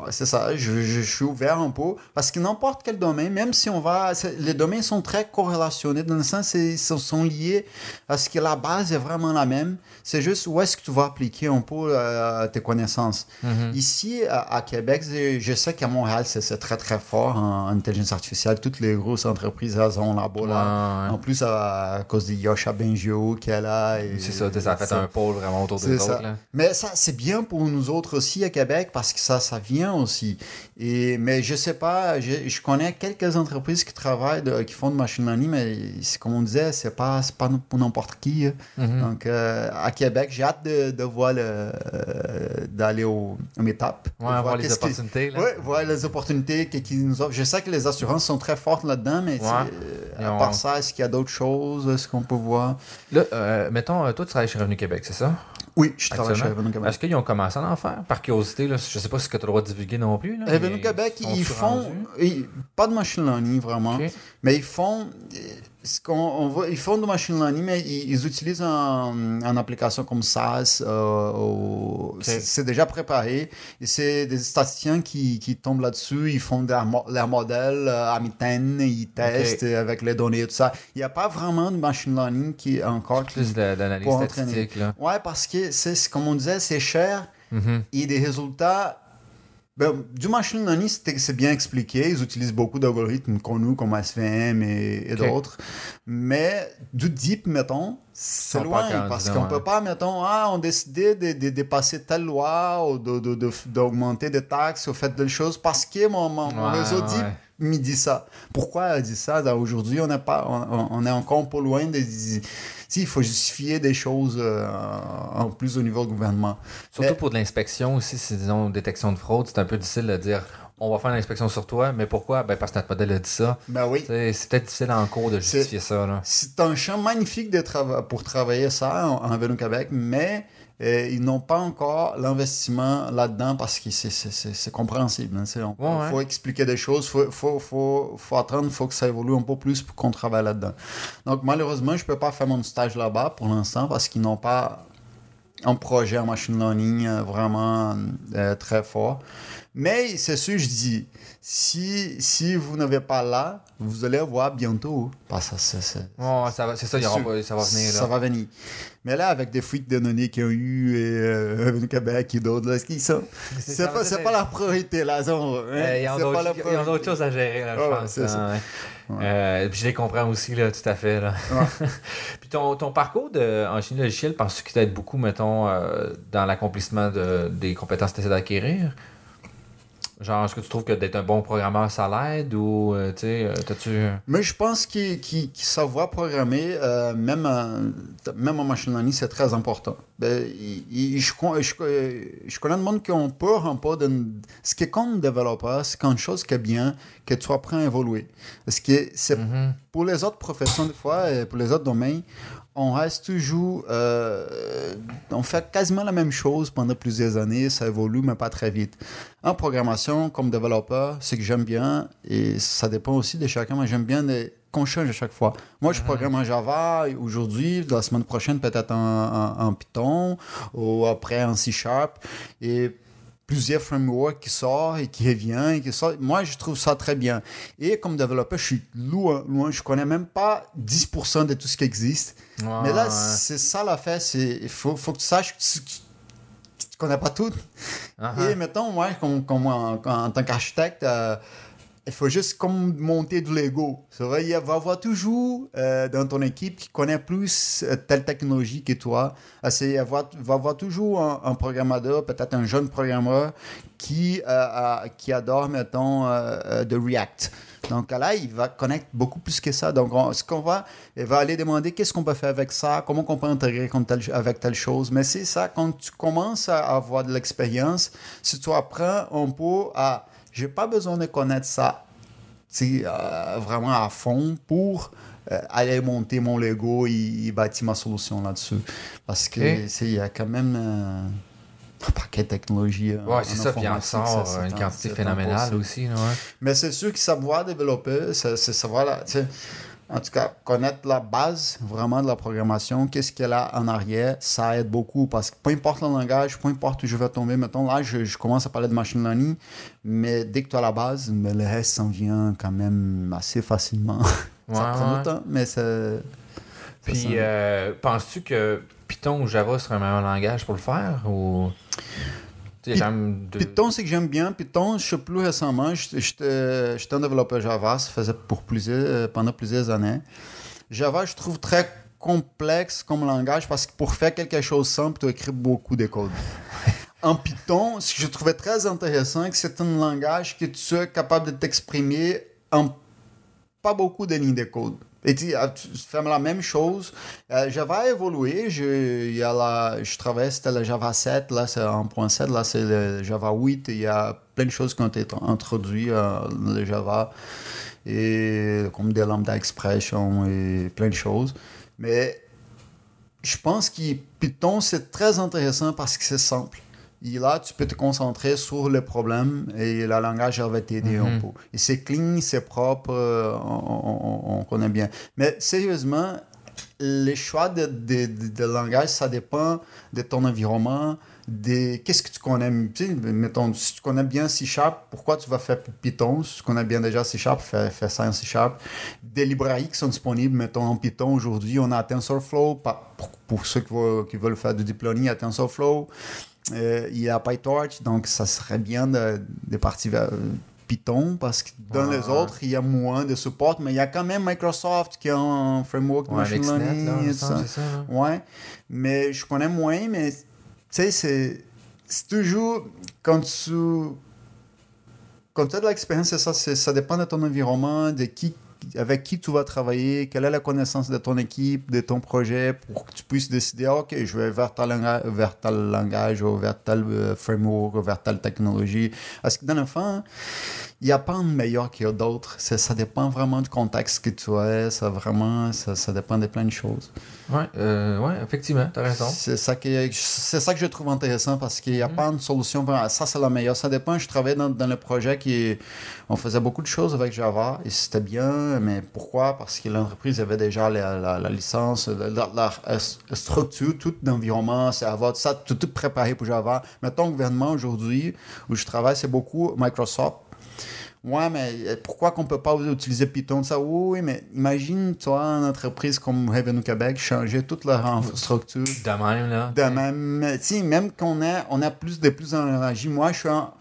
c'est ça, je, je suis ouvert un peu. Parce que n'importe quel domaine, même si on va. Les domaines sont très corrélationnés, dans le sens ils sont, liés à ce que la base est vraiment la même. C'est juste où est-ce que tu vas appliquer un peu euh, tes connaissances. Mhm. Ici, à, à Québec, je, sais qu'à Montréal, c'est très très fort en, intelligence artificielle. Toutes les grosses entreprises elles ont là-bas. Là. Ouais, En plus, à, à cause de Yosha Bengio qui est là. et- C'est ça, ça a fait ça. un pôle vraiment autour des ça. autres. Là. Mais ça, c'est bien pour nous autres aussi à Québec parce que ça, ça vient aussi. Et, mais je sais pas, je, je connais quelques entreprises qui travaillent, de- qui font de machine learning, mais comme on disait, c'est pas, pas pour n'importe qui. hein. Mhm. Donc, euh, à Québec, j'ai hâte de, de voir euh, d'aller au, au meetup. Ouais, avoir les opportunités. Ouais, voir les opportunités qui, qui nous offrent. Je sais que les assurances sont très fortes là-dedans, mais Ouais. euh, à part ça, est-ce qu'il y a d'autres choses? Est-ce qu'on peut voir? Là, euh, mettons, toi, tu travailles chez Revenu Québec, c'est ça? Oui, je travaille chez? Revenue Québec. Est-ce qu'ils ont commencé à en faire? Par curiosité, là, je sais pas si tu as le droit de divulguer non plus. Là, Mais Québec, ils font ils- pas de machine learning vraiment, mais ils font euh, ce qu'on on voit, ils font de machine learning, mais ils, ils utilisent un, une application comme SAS. euh, c'est- déjà préparé. Et c'est des statisticiens qui, qui tombent là-dessus. Ils font leur, mo- leur modèle euh, à mitaine, ils testent avec les données et tout ça. Il n'y a pas vraiment de machine learning qui encore Plus d'analyse statistique. Là. Ouais, parce que c'est comme on disait, c'est cher Mhm. et des résultats. Ben, du machine learning, c'est bien expliqué. Ils utilisent beaucoup d'algorithmes connus comme SVM et, d'autres. Mais du deep, mettons, c'est loin. Parce qu'on ouais. peut pas, mettons, ah, on décidé de, de, de passer telle loi ou d'augmenter de, des taxes ou fait telle chose parce que mon, mon, mon Ouais, réseau ouais. deep me dit ça. Pourquoi elle dit ça? Aujourd'hui, on pas, on, on est encore peu loin de. Si, il faut justifier des choses euh, en plus au niveau du gouvernement. Surtout Mais- pour de l'inspection aussi, si disons détection de fraude, c'est un peu difficile de dire on va faire l'inspection sur toi, mais pourquoi? Ben parce que notre modèle a dit ça. Ben oui. C'est peut-être difficile en cours de justifier ça. C'est un champ magnifique de trava- pour travailler ça en, en Avenue Québec, mais euh, ils n'ont pas encore l'investissement là-dedans parce que c'est- compréhensible. Il Ouais, ouais. faut expliquer des choses, il faut, faut, faut, faut attendre, il faut que ça évolue un peu plus pour qu'on travaille là-dedans. Donc malheureusement, je ne peux pas faire mon stage là-bas pour l'instant parce qu'ils n'ont pas un projet en machine learning euh, vraiment euh, très fort. Mais c'est sûr, je dis, si, si vous n'avez pas là, vous allez voir bientôt. Parce que c'est- c'est- Ouais, ça va- c'est ça, y sûr. pas- ça va venir. Là. ça va venir. Mais là, avec des fuites de données qu'ils ont eu et euh, Québec et d'autres, là, qui sont. C'est- ça pas, va c'est pas la priorité, là. ça, hein? Euh, Ils ont d'autres choses à gérer, là, je pense. c'est hein, ça. ouais. Ouais. Euh, puis je les comprends aussi, là, tout à fait. Là. puis ton, ton parcours de, en génie logiciel, penses-tu qu'il t'aide beaucoup, mettons, euh, dans l'accomplissement de, des compétences que tu essaies d'acquérir? Genre, est-ce que tu trouves que d'être un bon programmeur, ça l'aide ou, euh, tu sais, euh, t'as-tu... Mais je pense qu'il savoir programmer, euh, même, en- même en machine learning, c'est très important. Ben, il- il- je, con- je, je connais le monde qui ont peur un peu de... Ce qui est comme développeur, c'est quand une chose qui est bien, que tu apprends à évoluer. Parce que c'est Mhm. pour les autres professions, des fois, et pour les autres domaines, on reste toujours. euh, on fait quasiment la même chose pendant plusieurs années, ça évolue, mais pas très vite. En programmation, comme développeur, ce que j'aime bien, et ça dépend aussi de chacun, mais j'aime bien de- qu'on change à chaque fois. Moi, je Mhm. programme en Java aujourd'hui, la semaine prochaine peut-être en, en- en Python, ou après en C Sharp, et plusieurs frameworks qui sortent et qui reviennent. Qui sortent. Moi, je trouve ça très bien. Et comme développeur, je suis loin, loin. Je connais même pas 10% de tout ce qui existe. Mais là, Ouais, c'est ça l'affaire. Il faut, faut que tu saches que tu, tu, connais pas tout. Uh-huh. Et mettons, moi, comme, comme en, en tant qu'architecte, euh, il faut juste comme monter du Lego. Il va y avoir toujours euh, dans ton équipe qui connaît plus euh, telle technologie que toi. Il va y avoir- toujours un, un programmeur, peut-être un jeune programmeur qui, euh, qui adore, mettons, euh, de React. Donc là, il va connaître beaucoup plus que ça. Donc, on- ce qu'on va, il va aller demander qu'est-ce qu'on peut faire avec ça, comment on peut intégrer avec telle chose. Mais c'est ça, quand tu commences à avoir de l'expérience, si tu apprends un peu à, j'ai pas besoin de connaître ça euh, vraiment à fond pour euh, aller monter mon Lego et, et bâtir ma solution là-dessus. Parce que il y a quand même euh, un paquet de technologies. euh, Ouais, c'est ça, puis en sort une un- quantité phénoménale aussi. là, ouais. Mais c'est sûr que savoir développer, c'est savoir, sais, en tout cas, connaître la base vraiment de la programmation, qu'est-ce qu'elle a en arrière, ça aide beaucoup parce que peu importe le langage, peu importe où je vais tomber, mettons là, je, je commence à parler de machine learning, mais dès que tu as la base, mais le reste s'en vient quand même assez facilement. ça prend ouais. du temps, mais c'est. ça Puis, euh, penses-tu que Python ou Java serait un meilleur langage pour le faire ou? Python, c'est que j'aime bien. Python, je sais plus récemment, j'étais- j'étais un développeur Java, ça faisait pour plusieurs, euh, pendant plusieurs années. Java, je trouve très complexe comme langage parce que pour faire quelque chose simple, tu écris beaucoup de code. En Python, ce que je trouvais très intéressant, c'est que c'est un langage que tu es capable de t'exprimer en pas beaucoup de lignes de code. Et tu, ah, fais la même chose. Java a évolué. Je, y a la, je travaillais, c'était le Java 7, là c'est 1.7, là c'est le Java 8. Il y a plein de choses qui ont été introduites euh, dans le Java, et, comme des lambda expression et plein de choses. Mais je pense que Python, c'est très intéressant parce que c'est simple. Et là, tu peux te concentrer sur le problème et le langage va t'aider un Mhm. peu. Et c'est clean, c'est propre, euh, on, on- on connaît bien. Mais sérieusement, les choix de, de, de- de langage, ça dépend de ton environnement, de qu'est-ce que tu connais. Tu sais, mettons, si tu connais bien C Sharp, pourquoi tu vas faire Python? Si tu connais bien déjà C Sharp, fais, fais ça en C Sharp. Des librairies qui sont disponibles, mettons, en Python aujourd'hui, on a TensorFlow, pour, pour ceux qui veulent, qui veulent faire du deep learning, il y a TensorFlow. Euh, il y a PyTorch, donc ça serait bien de, de partir vers euh, Python parce que dans Ouais. les autres, il y a moins de support, mais il y a quand même Microsoft qui a un framework de Ouais, machine là, learning il me et ça. ça. là. Ouais, mais je connais moins, mais tu sais, c'est c'est toujours quand tu quand tu as de l'expérience, ça, ça dépend de ton environnement, de qui avec qui tu vas travailler, quelle est la connaissance de ton équipe, de ton projet, pour que tu puisses décider, ok, je vais vers tel, langa- vers tel langage, ou vers tel euh, framework, ou vers telle technologie. Parce que dans le fond, il n'y a pas un meilleur qu'il y a d'autres. Ça dépend vraiment du contexte que tu as, ça vraiment, ça dépend de plein de choses. Ouais, euh, ouais, effectivement, t'as raison. C'est ça, que, c'est ça que je trouve intéressant parce qu'il n'y a Mhm. pas une solution. vraiment, Ça, c'est la meilleure. Ça dépend. Je travaillais dans, dans le projet qui. On faisait beaucoup de choses avec Java et c'était bien. Mais pourquoi? Parce que l'entreprise avait déjà la, la- la licence, la, structure, tout l'environnement, c'est avoir ça, tout, tout préparé pour Java. Mettons, le gouvernement aujourd'hui, où je travaille, c'est beaucoup Microsoft. Ouais, mais euh, pourquoi qu'on peut pas utiliser Python? Ça Oui, mais imagine, toi, une entreprise comme Revenu Québec changer toute leur infrastructure. De même, là. De même, si, même qu'on a, on a plus de plus en énergie. Moi, je suis en,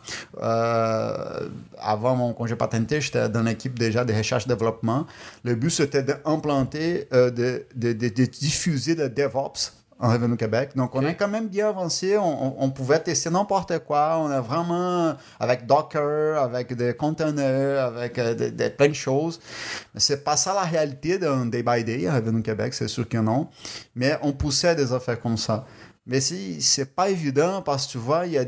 euh, avant mon congé patenté, j'étais dans l'équipe déjà de recherche-développement. Le but, c'était d'implanter, euh, de, de, de, de diffuser le DevOps en Revenu Québec. Donc, on a quand même bien avancé. On, on- on pouvait tester n'importe quoi. On a vraiment, avec Docker, avec des containers, avec euh, de- de- plein de choses. Mais c'est pas ça la réalité d'un day by day à Revenu Québec, c'est sûr que non. Mais on poussait des affaires comme ça. Mais si, c'est pas évident parce que tu vois, il y a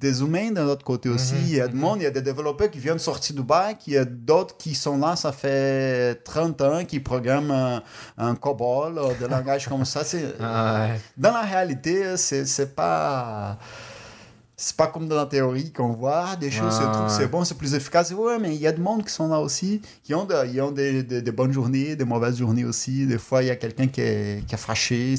des humains de l'autre côté aussi. Mhm, Il y a du mhm. monde, il y a des développeurs qui viennent sortir du bac, il y a d'autres qui sont là, ça fait 30 ans, qui programment un, un COBOL, ou des langages comme ça. C'est, Ah, ouais. dans la réalité, c'est pas. C'est pas comme dans la théorie qu'on voit ah, des choses, Ouais, ce truc, ouais. c'est bon, c'est plus efficace. Ouais, mais il y a du monde qui sont là aussi, qui ont, de- ils ont des, des- des bonnes journées, des mauvaises journées aussi. Des fois, il y a quelqu'un qui est, qui est fâché,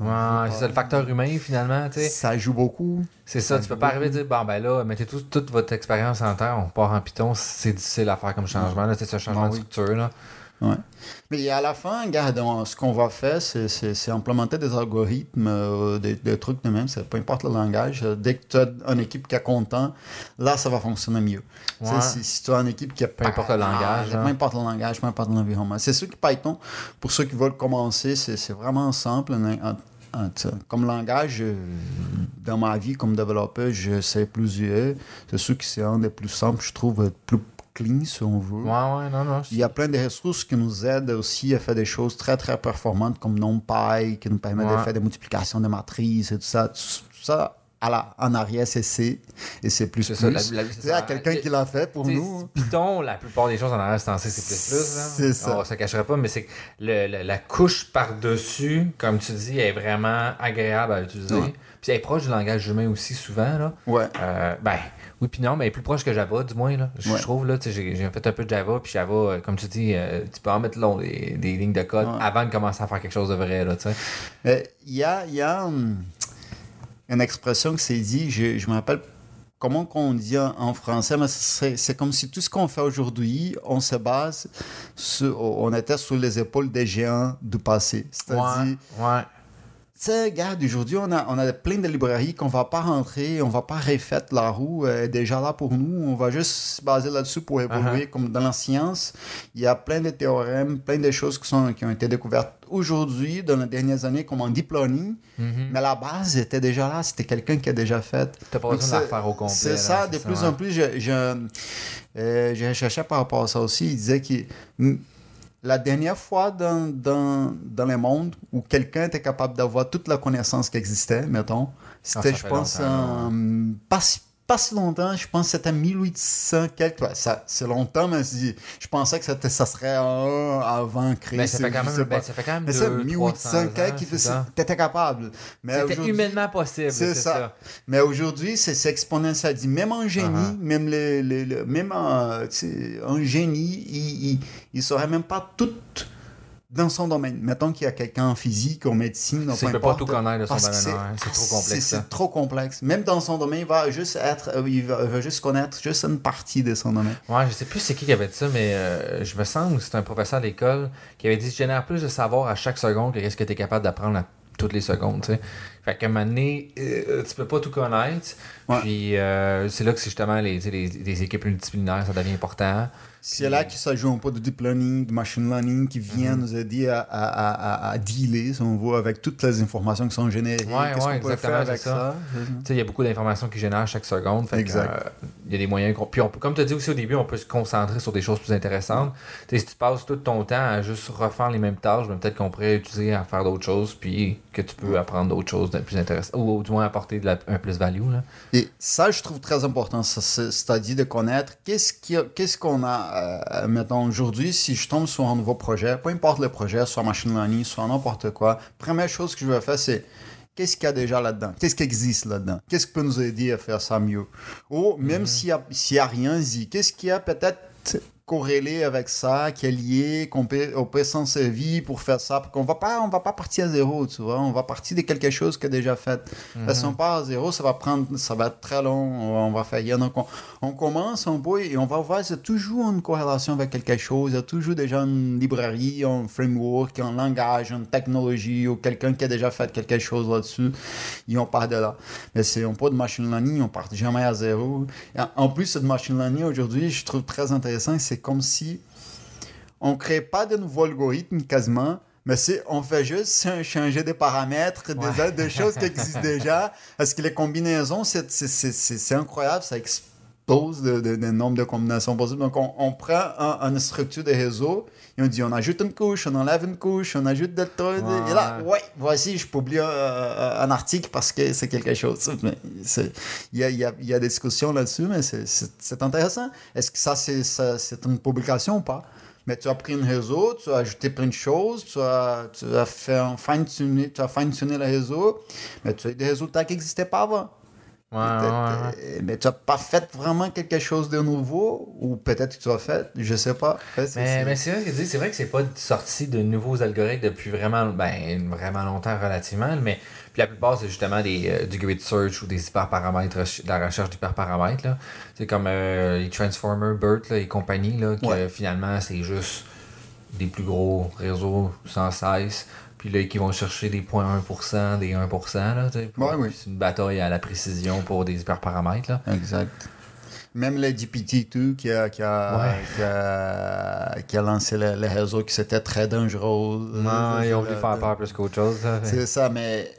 Ouais, peut c'est ça le facteur humain finalement, tu sais. Ça joue beaucoup. C'est ça, tu peux pas arriver à dire, bon ben là, mettez tout- toute votre expérience en terre, on part en Python, c'est difficile à faire comme changement, c'est ce changement Ah de oui. structure, là. Ouais. Mais à la fin, regarde, on- ce qu'on va faire, c'est- c'est c'est implémenter des algorithmes, euh, des, des trucs de même, peu importe le langage. Dès que tu as une équipe qui est content, là, ça va fonctionner mieux. Ouais. Si, si tu as une équipe qui est Peu importe le langage, hein. Peu importe le langage, peu importe l'environnement. C'est sûr que Python, pour ceux qui veulent commencer, c'est c'est vraiment simple. Comme langage, euh, dans ma vie comme développeur, je sais plusieurs. C'est sûr que c'est un des plus simples, je trouve, plus clean, si on veut. Ouais, ouais, non, non. Il y a plein de ressources qui nous aident aussi à faire des choses très très performantes comme NumPy qui nous permet de faire des multiplications de matrices et tout ça. Tout ça à la, en arrière c'est C et c'est plus C'est plus. ça, la- la- c'est ça. quelqu'un qui l'a fait pour nous. Python, la plupart des choses en arrière, c'est en C, C++. là. C'est ça. On se cacherait pas, mais c'est que le- le- la couche par-dessus, comme tu dis, est vraiment agréable à utiliser. Ouais. Puis elle est proche du langage humain aussi, souvent. Là. Ouais. Euh, ben, oui, puis non, mais plus proche que Java, du moins. Là. Je Ouais. trouve, là, j'ai fait un peu de Java, puis Java, euh, comme tu dis, euh, tu peux en mettre long des, des lignes de code Ouais. avant de commencer à faire quelque chose de vrai. Mais il y a, y a hum, une expression qui s'est dit, je, je me rappelle comment qu'on dit en, français, mais c'est c'est comme si tout ce qu'on fait aujourd'hui, on se base sur, on était sur les épaules des géants du passé. C'est-à-dire, ouais, ouais. Tu sais, regarde, aujourd'hui, on a, on a plein de librairies qu'on va pas rentrer, on va pas refaire la roue, elle est déjà là pour nous, on va juste se baser là-dessus pour évoluer. Comme dans la science, il y a plein de théorèmes, plein de choses qui, sont, qui ont été découvertes aujourd'hui, dans les dernières années, comme en deep learning, Mhm. mais la base était déjà là, c'était quelqu'un qui a déjà fait. T'as pas besoin de la au complet. C'est là, ça, de plus ouais. en plus, je, je, euh, je cherchais par rapport à ça aussi. Il disait que la dernière fois dans, dans, dans le monde où quelqu'un était capable d'avoir toute la connaissance qui existait, mettons, c'était, Ah, ça je pense, en- pas, si- pas si longtemps, je pense que c'était 1800 quelque. Ouais, ça, c'est longtemps, mais je pensais que c'était- ça serait un avant Christ. Ben, ça fait quand même, ben, ça fait quand même Mais 200, 1800 quelque, qui c'est ça? t'étais capable. Mais C'était humainement possible, c'est ça. ça. mais aujourd'hui, c'est c'est exponentiel. Même un génie, Uh-huh. même, les, les- les- même un, tu sais, un génie, il, il, il saurait même pas tout dans son domaine. Mettons qu'il y a quelqu'un en physique, en médecine, il peut pas tout connaître de son domaine, c'est- ouais, c'est trop complexe, C'est trop complexe. Même dans son domaine, il va juste être, euh, il va, il va juste connaître juste une partie de son domaine. Ouais, je sais plus c'est qui qui avait dit ça, mais euh, je me sens que c'est un professeur à l'école qui avait dit Je génère plus de savoir à chaque seconde que qu'est-ce que tu es capable d'apprendre à toutes les secondes. tu sais. Fait qu'à un moment donné, euh, tu peux pas tout connaître. Ouais. Puis euh, c'est là que c'est justement les, les équipes multidisciplinaires, ça devient important. C'est là que ça joue un peu de deep learning, de machine learning qui vient Mhm. nous aider à, à, à, à, dealer, si on veut, avec toutes les informations qui sont générées. Ouais, Qu'est-ce ouais, qu'on peut exactement, faire avec ça. sais, il y a beaucoup d'informations qui génèrent chaque seconde. Fait Exact. euh, il y a des moyens. Puis, on peut, comme tu as dit aussi au début, on peut se concentrer sur des choses plus intéressantes. Tu sais, si tu passes tout ton temps à juste refaire les mêmes tâches, ben, peut-être qu'on pourrait utiliser à faire d'autres choses, puis que tu peux apprendre d'autres choses de plus intéressantes, ou, du moins apporter de la- un plus-value. Et ça, je trouve très important, c'est-à-dire de connaître qu'est-ce qu'on a, euh, mettons, aujourd'hui, si je tombe sur un nouveau projet, peu importe le projet, soit machine learning, soit n'importe quoi, première chose que je vais faire, c'est qu'est-ce qu'il y a déjà là-dedans? Qu'est-ce qui existe là-dedans? Qu'est-ce qui peut nous aider à faire ça mieux? Ou même s'il n'y a, a rien, dit, qu'est-ce qu'il y a peut-être corrélé avec ça, qui est lié, qu'on peut, on peut s'en servir pour faire ça, parce qu'on va pas, on va pas partir à zéro, tu vois, on va partir de quelque chose qui est déjà fait. Que si on part à zéro, ça va prendre, ça va être très long, on va faire, qu'on- on commence, on peut, et on va voir, c'est toujours une corrélation avec quelque chose, il y a toujours déjà une librairie, un framework, un langage, une technologie, ou quelqu'un qui a déjà fait quelque chose là-dessus, et on part de là. Mais c'est un peu de machine learning, on part jamais à zéro. En plus, cette machine learning, aujourd'hui, je trouve très intéressant, c'est comme si on crée pas de nouveaux algorithmes quasiment, mais c'est on fait juste ch- changer des paramètres, des, Ouais. des choses qui existent déjà, parce que les combinaisons, c'est- c'est- c'est c'est- incroyable, ça le- le nombre de combinaisons possibles. Donc, on, on prend un- une structure de réseau et on dit, on ajoute une couche, on enlève une couche, on ajoute de trucs, et là, Ouais. ouais, voici, je publie un, article parce que c'est quelque chose. Il y a, y, a, y a des discussions là-dessus, mais c'est- intéressant. Est-ce que ça, c'est une publication ou pas? Mais tu as pris un réseau, tu as ajouté plein de choses, tu as, tu as fait un fine-tuner, tu as fine-tuné le réseau, mais tu as des résultats qui n'existaient pas avant. Ouais, ouais, ouais. Peut-être, euh, Mais tu n'as pas fait vraiment quelque chose de nouveau, ou peut-être que tu as fait, je sais pas. Mais, c'est- vrai que c'est vrai que c'est pas sorti de nouveaux algorithmes depuis vraiment, ben, vraiment longtemps relativement, mais puis la plupart c'est justement des, euh, du grid search ou des hyperparamètres, de la recherche d'hyperparamètres. C'est comme euh, les Transformers, BERT là, et compagnie, là, que finalement c'est juste des plus gros réseaux sans cesse. Puis là, qui vont chercher des 0.1%, des 1%. Là, Ouais, oui. C'est une bataille à la précision pour des hyperparamètres. Là. Exact. Même le GPT-2 qui a, qui, a, Ouais. qui, a, qui a lancé le, le réseau qui c'était très dangereux. Non, ils ont voulu Euh, faire peur plus qu'autre chose. C'est ça, mais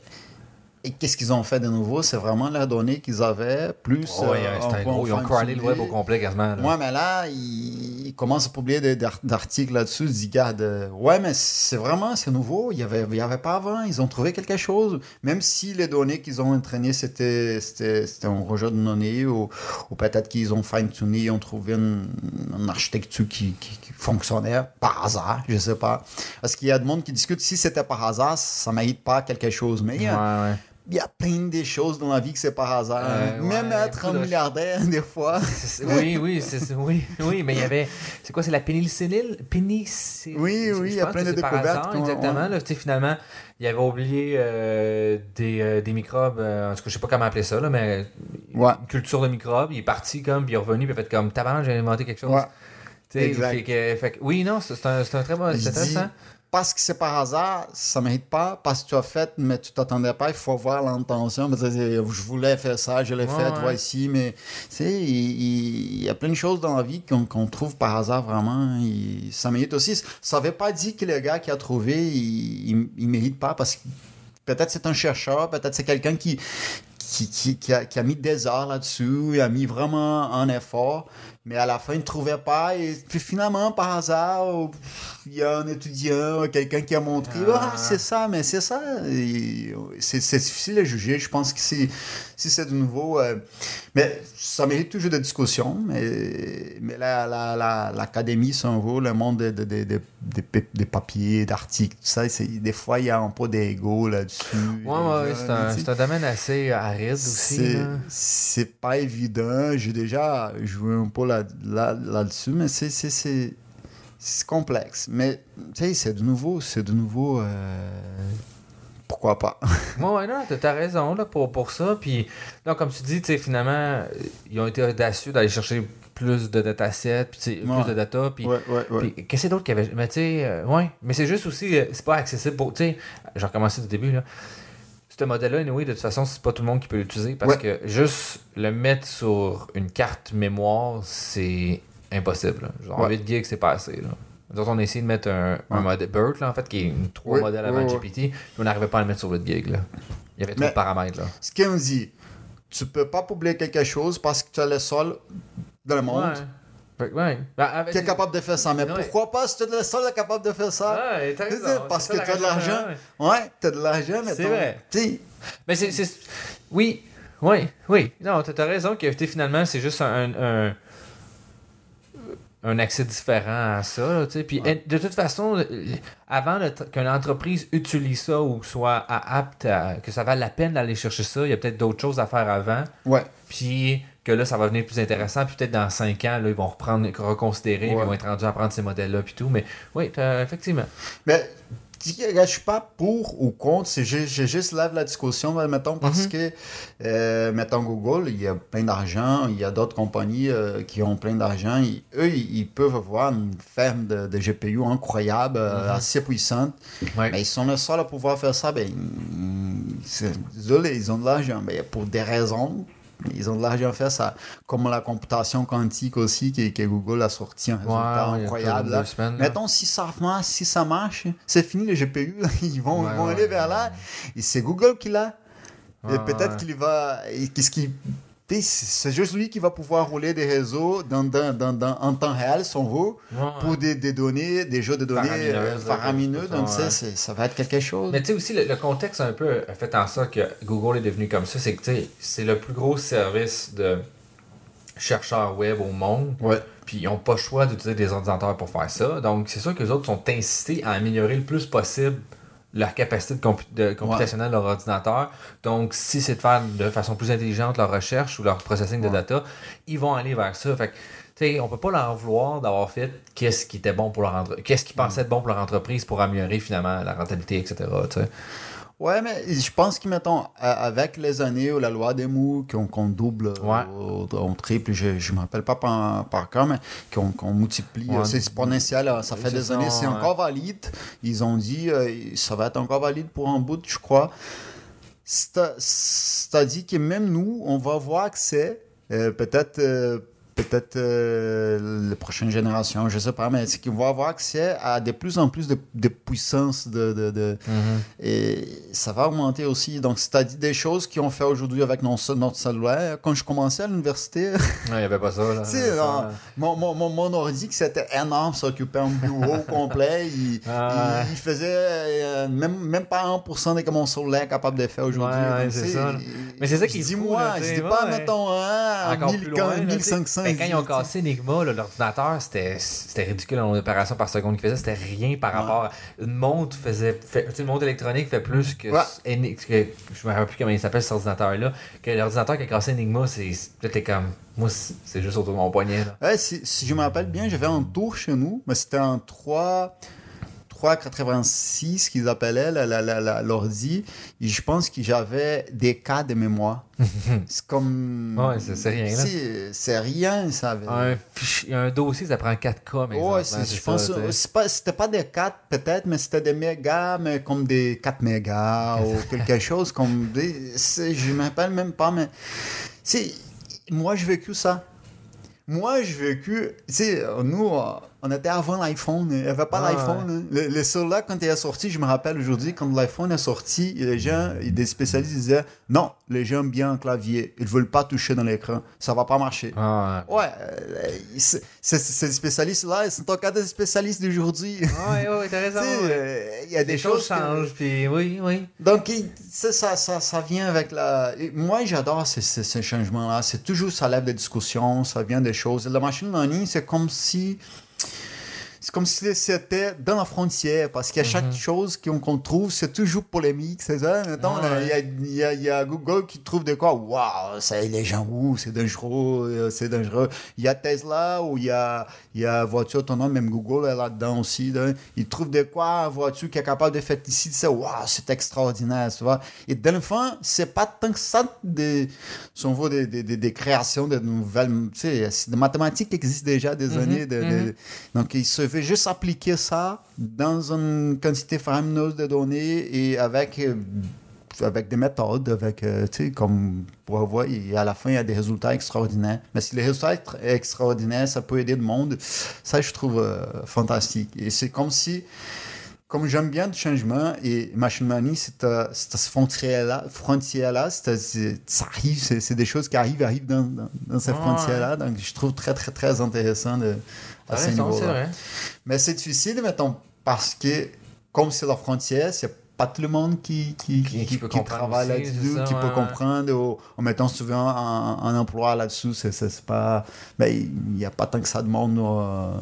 et qu'est-ce qu'ils ont fait de nouveau? C'est vraiment la donnée qu'ils avaient, plus... Oh, ouais, euh, c'est un on gros. peut Ils ont en crowdé le web au complet quasiment. là. Ouais, mais là, ils, ils commencent à publier des d'articles là-dessus. Ils disent, regarde, euh, ouais, mais c'est vraiment, c'est nouveau. Il n'y avait, il y avait pas avant. Ils ont trouvé quelque chose. Même si les données qu'ils ont entraînées, c'était, un rejet de données ou, ou peut-être qu'ils ont fine-tuné, ils ont trouvé une, une architecture qui, qui, qui fonctionnait par hasard, je sais pas. Parce qu'il y a de monde qui discute, si c'était par hasard, ça ne mérite pas quelque chose. Mais Ouais, ouais. Il y a plein de choses dans la vie que c'est par hasard. Euh, Même ouais, être un de- milliardaire, des fois. Oui, oui, oui, oui, mais il y avait. C'est quoi, c'est la pénicilline? Pénicilline. Oui, oui, il y a plein de par découvertes hasard, Exactement. ouais. Là, finalement, il avait oublié euh, des, euh, des microbes. en tout cas, je sais pas comment appeler ça, là, mais Ouais. une culture de microbes. Il est parti comme, puis il est revenu, puis il a fait comme tabarnak, j'ai inventé quelque chose. Exact. fait que- fait que- oui, non, c'est un, un très bon. C'est intéressant. Parce que c'est par hasard, ça ne mérite pas. Parce que tu as fait, mais tu t'attendais pas, il faut voir l'intention. Je voulais faire ça, je l'ai Ouais, fait, ouais. voici. Mais tu sais, il, il- il y a plein de choses dans la vie qu'on trouve par hasard vraiment. Il- ça mérite aussi. Ça ne veut pas dire que le gars qui a trouvé, il ne mérite pas. Parce que peut-être c'est un chercheur, peut-être c'est quelqu'un qui, qui, qui, qui a, qui a mis des heures là-dessus, il a mis vraiment un effort, mais à la fin, il ne trouvait pas. Et puis finalement, par hasard, il y a un étudiant, quelqu'un qui a montré, Ah. ah, c'est ça, mais c'est ça. C'est c'est difficile à juger. Je pense que si, si c'est de nouveau. euh, mais ça mérite toujours de discussion. Mais, mais là, la- la- l'académie, si on veut, le monde des de, de, de, de pa- des papiers, d'articles, tout ça, c'est- des fois, il y a un peu d'ego là-dessus. Ouais, Les c'est un, c'est un domaine assez aride aussi. c'est là. c'est pas évident. J'ai déjà joué un peu là, là, là-dessus, mais c'est, c'est, c'est, c'est complexe. Mais tu sais, c'est de nouveau, c'est de nouveau. euh, pourquoi pas? Ouais, ouais, non, t'as- raison là, pour, pour ça. Puis, non, comme tu dis, finalement, ils ont été audacieux d'aller chercher plus de datasets, puis Ouais. plus de data. Puis, ouais, ouais, qu'est-ce que d'autre qu'il y avait? Mais tu sais, euh, ouais. Mais c'est juste aussi, euh, c'est pas accessible pour. Tu sais, j'ai recommencé du début, là. Ce modèle-là, anyway, de toute façon, c'est pas tout le monde qui peut l'utiliser parce que juste le mettre sur une carte mémoire, c'est impossible. là. Genre, Ouais. 8 gigs, c'est pas assez. Là. Nous autres, on a essayé de mettre un, un Ouais. modèle BERT, là, en fait, qui est une 3 Oui, modèles avant. GPT, puis on n'arrivait pas à le mettre sur 8 gigs. Là. Il y avait trop de paramètres. Là. Ce qu'on dit, tu peux pas publier quelque chose parce que tu es le seul dans le monde Ouais. Ben, avec- qui est capable de faire ça. Mais pourquoi pas si tu es le seul capable de faire ça? Ouais, t'as raison, parce que tu as de l'argent. ouais. Tu as de l'argent, mais C'est vrai. tu Mais c'est. Oui, oui, oui. Non, t'as t'as raison que tu finalement, c'est juste un, un, un accès différent à ça. sais. Puis Ouais. de toute façon, avant qu'une entreprise utilise ça ou soit apte à. que ça vaille la peine d'aller chercher ça, il y a peut-être d'autres choses à faire avant. Ouais. Puis que là, ça va devenir plus intéressant. Puis peut-être dans 5 ans, là, ils vont reprendre, reconsidérer, puis Ouais. ils vont être rendus à prendre ces modèles-là, puis tout. Mais oui, effectivement. Mais je suis pas pour ou contre, c'est juste lève la discussion, mettons, parce Mhm. que, euh, mettons, Google, il y a plein d'argent, il y a d'autres compagnies euh, qui ont plein d'argent, eux, ils, peuvent avoir une ferme de, de GPU incroyable, euh, Mhm. assez puissante, Ouais. mais ils sont les seuls à pouvoir faire ça, ben, désolé, ils ont de l'argent, mais pour des raisons, ils ont de l'argent à faire ça, comme la computation quantique aussi, que, que Google a sorti un résultat incroyable. là. semaines, là. Mettons, si ça marche, si ça marche, c'est fini le GPU. Ils vont, Ouais, ils vont ouais. aller vers là. Et c'est Google qui l'a. Et peut-être qu'il va. Qu'est-ce qui. C'est juste lui qui va pouvoir rouler des réseaux dans, dans, dans, dans- en temps réel, si on veut, Ouais. pour des, des données, des jeux de données euh, faramineux. Donc, ouais. ça, c'est- ça va être quelque chose. Mais tu sais aussi, le, le contexte un peu a fait en sorte que Google est devenu comme ça. C'est que c'est le plus gros service de chercheurs web au monde. Puis ils n'ont pas le choix d'utiliser des ordinateurs pour faire ça. Donc c'est sûr que les autres sont incités à améliorer le plus possible leur capacité de, compu- de computationnelle leur ordinateur. Donc, si c'est de faire de façon plus intelligente leur recherche ou leur processing de data, ils vont aller vers ça. Fait que, tu sais, on peut pas leur vouloir d'avoir fait qu'est-ce qui était bon pour leur qu'est-ce qu'ils pensaient être bon pour leur entreprise pour améliorer finalement la rentabilité, etc. Ouais, mais je pense que, mettons, avec les années où la loi des mous, qu'on double, Ouais. ou- on triple, je ne me rappelle pas par, par cœur, mais qu'on qu'on multiplie, Ouais. euh, c'est exponentiel, euh, ça fait des ça, années, c'est ouais. encore valide. Ils ont dit, euh, ça va être encore valide pour un bout, je crois. C'est- C'est-à-dire que même nous, on va avoir accès, euh, peut-être euh, peut-être euh, les prochaines générations, je sais pas, mais c'est qu'ils vont avoir accès à de plus en plus de, de puissance de, de, de- et ça va augmenter aussi. Donc, c'est-à-dire des choses qu'on fait aujourd'hui avec notre, notre cellulaire. Quand je commençais à l'université, il n'y avait pas ça. Là, Ça, mon, mon, mon, mon ordi, c'était énorme, ça occupait un bureau complet. Il, Ah, il, il faisait euh, même, même pas 1% de que mon cellulaire est capable de faire aujourd'hui. Ouais, c'est ça. Mais c'est ça qui fou, Dis-moi, je dis pas, mettons, hein, encore 1000, plus loin. là, tu sais. 1500. Ben, quand ils ont cassé Enigma, l'ordinateur, c'était ridicule le nombre d'opérations par seconde qu'il faisait. C'était rien par Ouais. rapport à... Une montre faisait... Fait, une montre électronique fait plus que... Ouais. Que- je me rappelle plus comment il s'appelle cet ordinateur-là. Que l'ordinateur qui a cassé Enigma, c'est... Là, comme... Moi, c'est juste autour de mon poignet, là. Ouais, si, si je me rappelle bien, j'avais un tour chez nous, mais c'était un 3, 386 qu'ils appelaient la- la- la- la- l'ordi. Et je pense que j'avais des cas de mémoire. c'est comme. Ouais, c'est- rien. C'est rien, ça. Un, fichier- un dossier, ça prend 4K, mais Ouais, c'est- je pense c'est pas c'était pas des 4 peut-être mais c'était des mégas mais comme des 4 mégas ou quelque chose comme des je me rappelle même pas mais moi j'ai vécu ça moi j'ai vécu tu sais nous on était avant l'iPhone il n'y avait pas Ah, l'iPhone hein. le, le quand il est sorti je me rappelle aujourd'hui quand l'iPhone est sorti les gens des spécialistes disaient non les gens aiment bien un clavier ils veulent pas toucher dans l'écran ça va pas marcher Ah, Ouais, euh, c'est- c'est- ces spécialistes-là, ils sont encore des spécialistes d'aujourd'hui. Tu ouais, ouais, t'as raison. sais, ouais. euh, il y a des, Des choses choses que- changent, puis oui, oui. Donc, ça, ça, ça, vient avec la... et moi, j'adore ces, ces, ces changements-là. C'est toujours, ça lève des discussions, ça vient des choses. La machine learning, c'est comme si... C'est comme si c'était dans la frontière, parce qu'à chaque chose qu'on trouve, c'est toujours polémique, c'est ça? Ouais. il y, a, il y a- il y a Google qui trouve de quoi, waouh, c'est les gens, ouh, c'est dangereux, euh, c'est dangereux. Il y a Tesla, où il y a, y a voiture autonome, même Google est là-dedans aussi. Là. Ils trouvent de quoi, voiture qui est capable de faire ici, c'est waouh, c'est extraordinaire, tu vois? Et dans le fond, c'est pas tant que ça des, si on veut, des, des, des, des créations de nouvelles, tu sais, des mathématiques qui existent déjà des années. De, de- mhm. donc, il se fait juste appliquer ça dans une quantité faramineuse de données et avec, euh, avec des méthodes, avec, euh, comme pour voir, et à la fin, il y a des résultats extraordinaires. Mais si les résultats sont extraordinaires, ça peut aider le monde, ça, je trouve euh, fantastique. Et c'est comme si, comme j'aime bien le changement, et Machine Learning, c'est euh, c'est cette frontière-là, frontière-là c'est- c'est- ça arrive, c'est des choses qui arrivent, arrivent dans, dans, dans ces Ouais. frontières-là. Donc, je trouve très, très, très intéressant de, à ce niveau-là. Mais c'est difficile, mettons, parce que, comme c'est la frontière, c'est pas tout le monde qui, qui, Qui- qui peut comprendre travaille là-dessus, qui ouais, peut comprendre, ou en mettant souvent un, un emploi là-dessus, c'est, pas... Ben, il n'y a pas tant que ça de monde euh,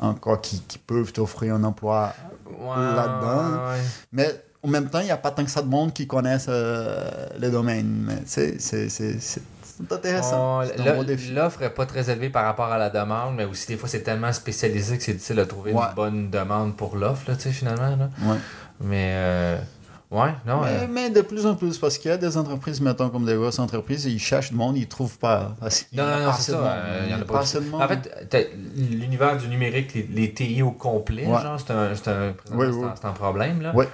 encore qui, qui peuvent t'offrir un emploi. Là-dedans. ouais. Mais en même temps, il n'y a pas tant que ça de monde qui connaissent euh, le domaine. Mais c'est, c'est, intéressant. Oh. L'offre est pas très élevée par rapport à la demande, mais aussi des fois c'est tellement spécialisé que c'est difficile de trouver Ouais. une bonne demande pour l'offre, tu sais, finalement. Là. Ouais. Mais, euh, ouais, non. Mais, euh, mais de plus en plus, parce qu'il y a des entreprises, mettons, comme des grosses entreprises, ils cherchent du monde, ils ne trouvent pas. Non, non, non, c'est ça. euh, Il y en a pas. En fait, l'univers du numérique, les, les TI au complet, Ouais. genre, c'est un, c'est un, Oui, oui. un- problème, là. Ouais.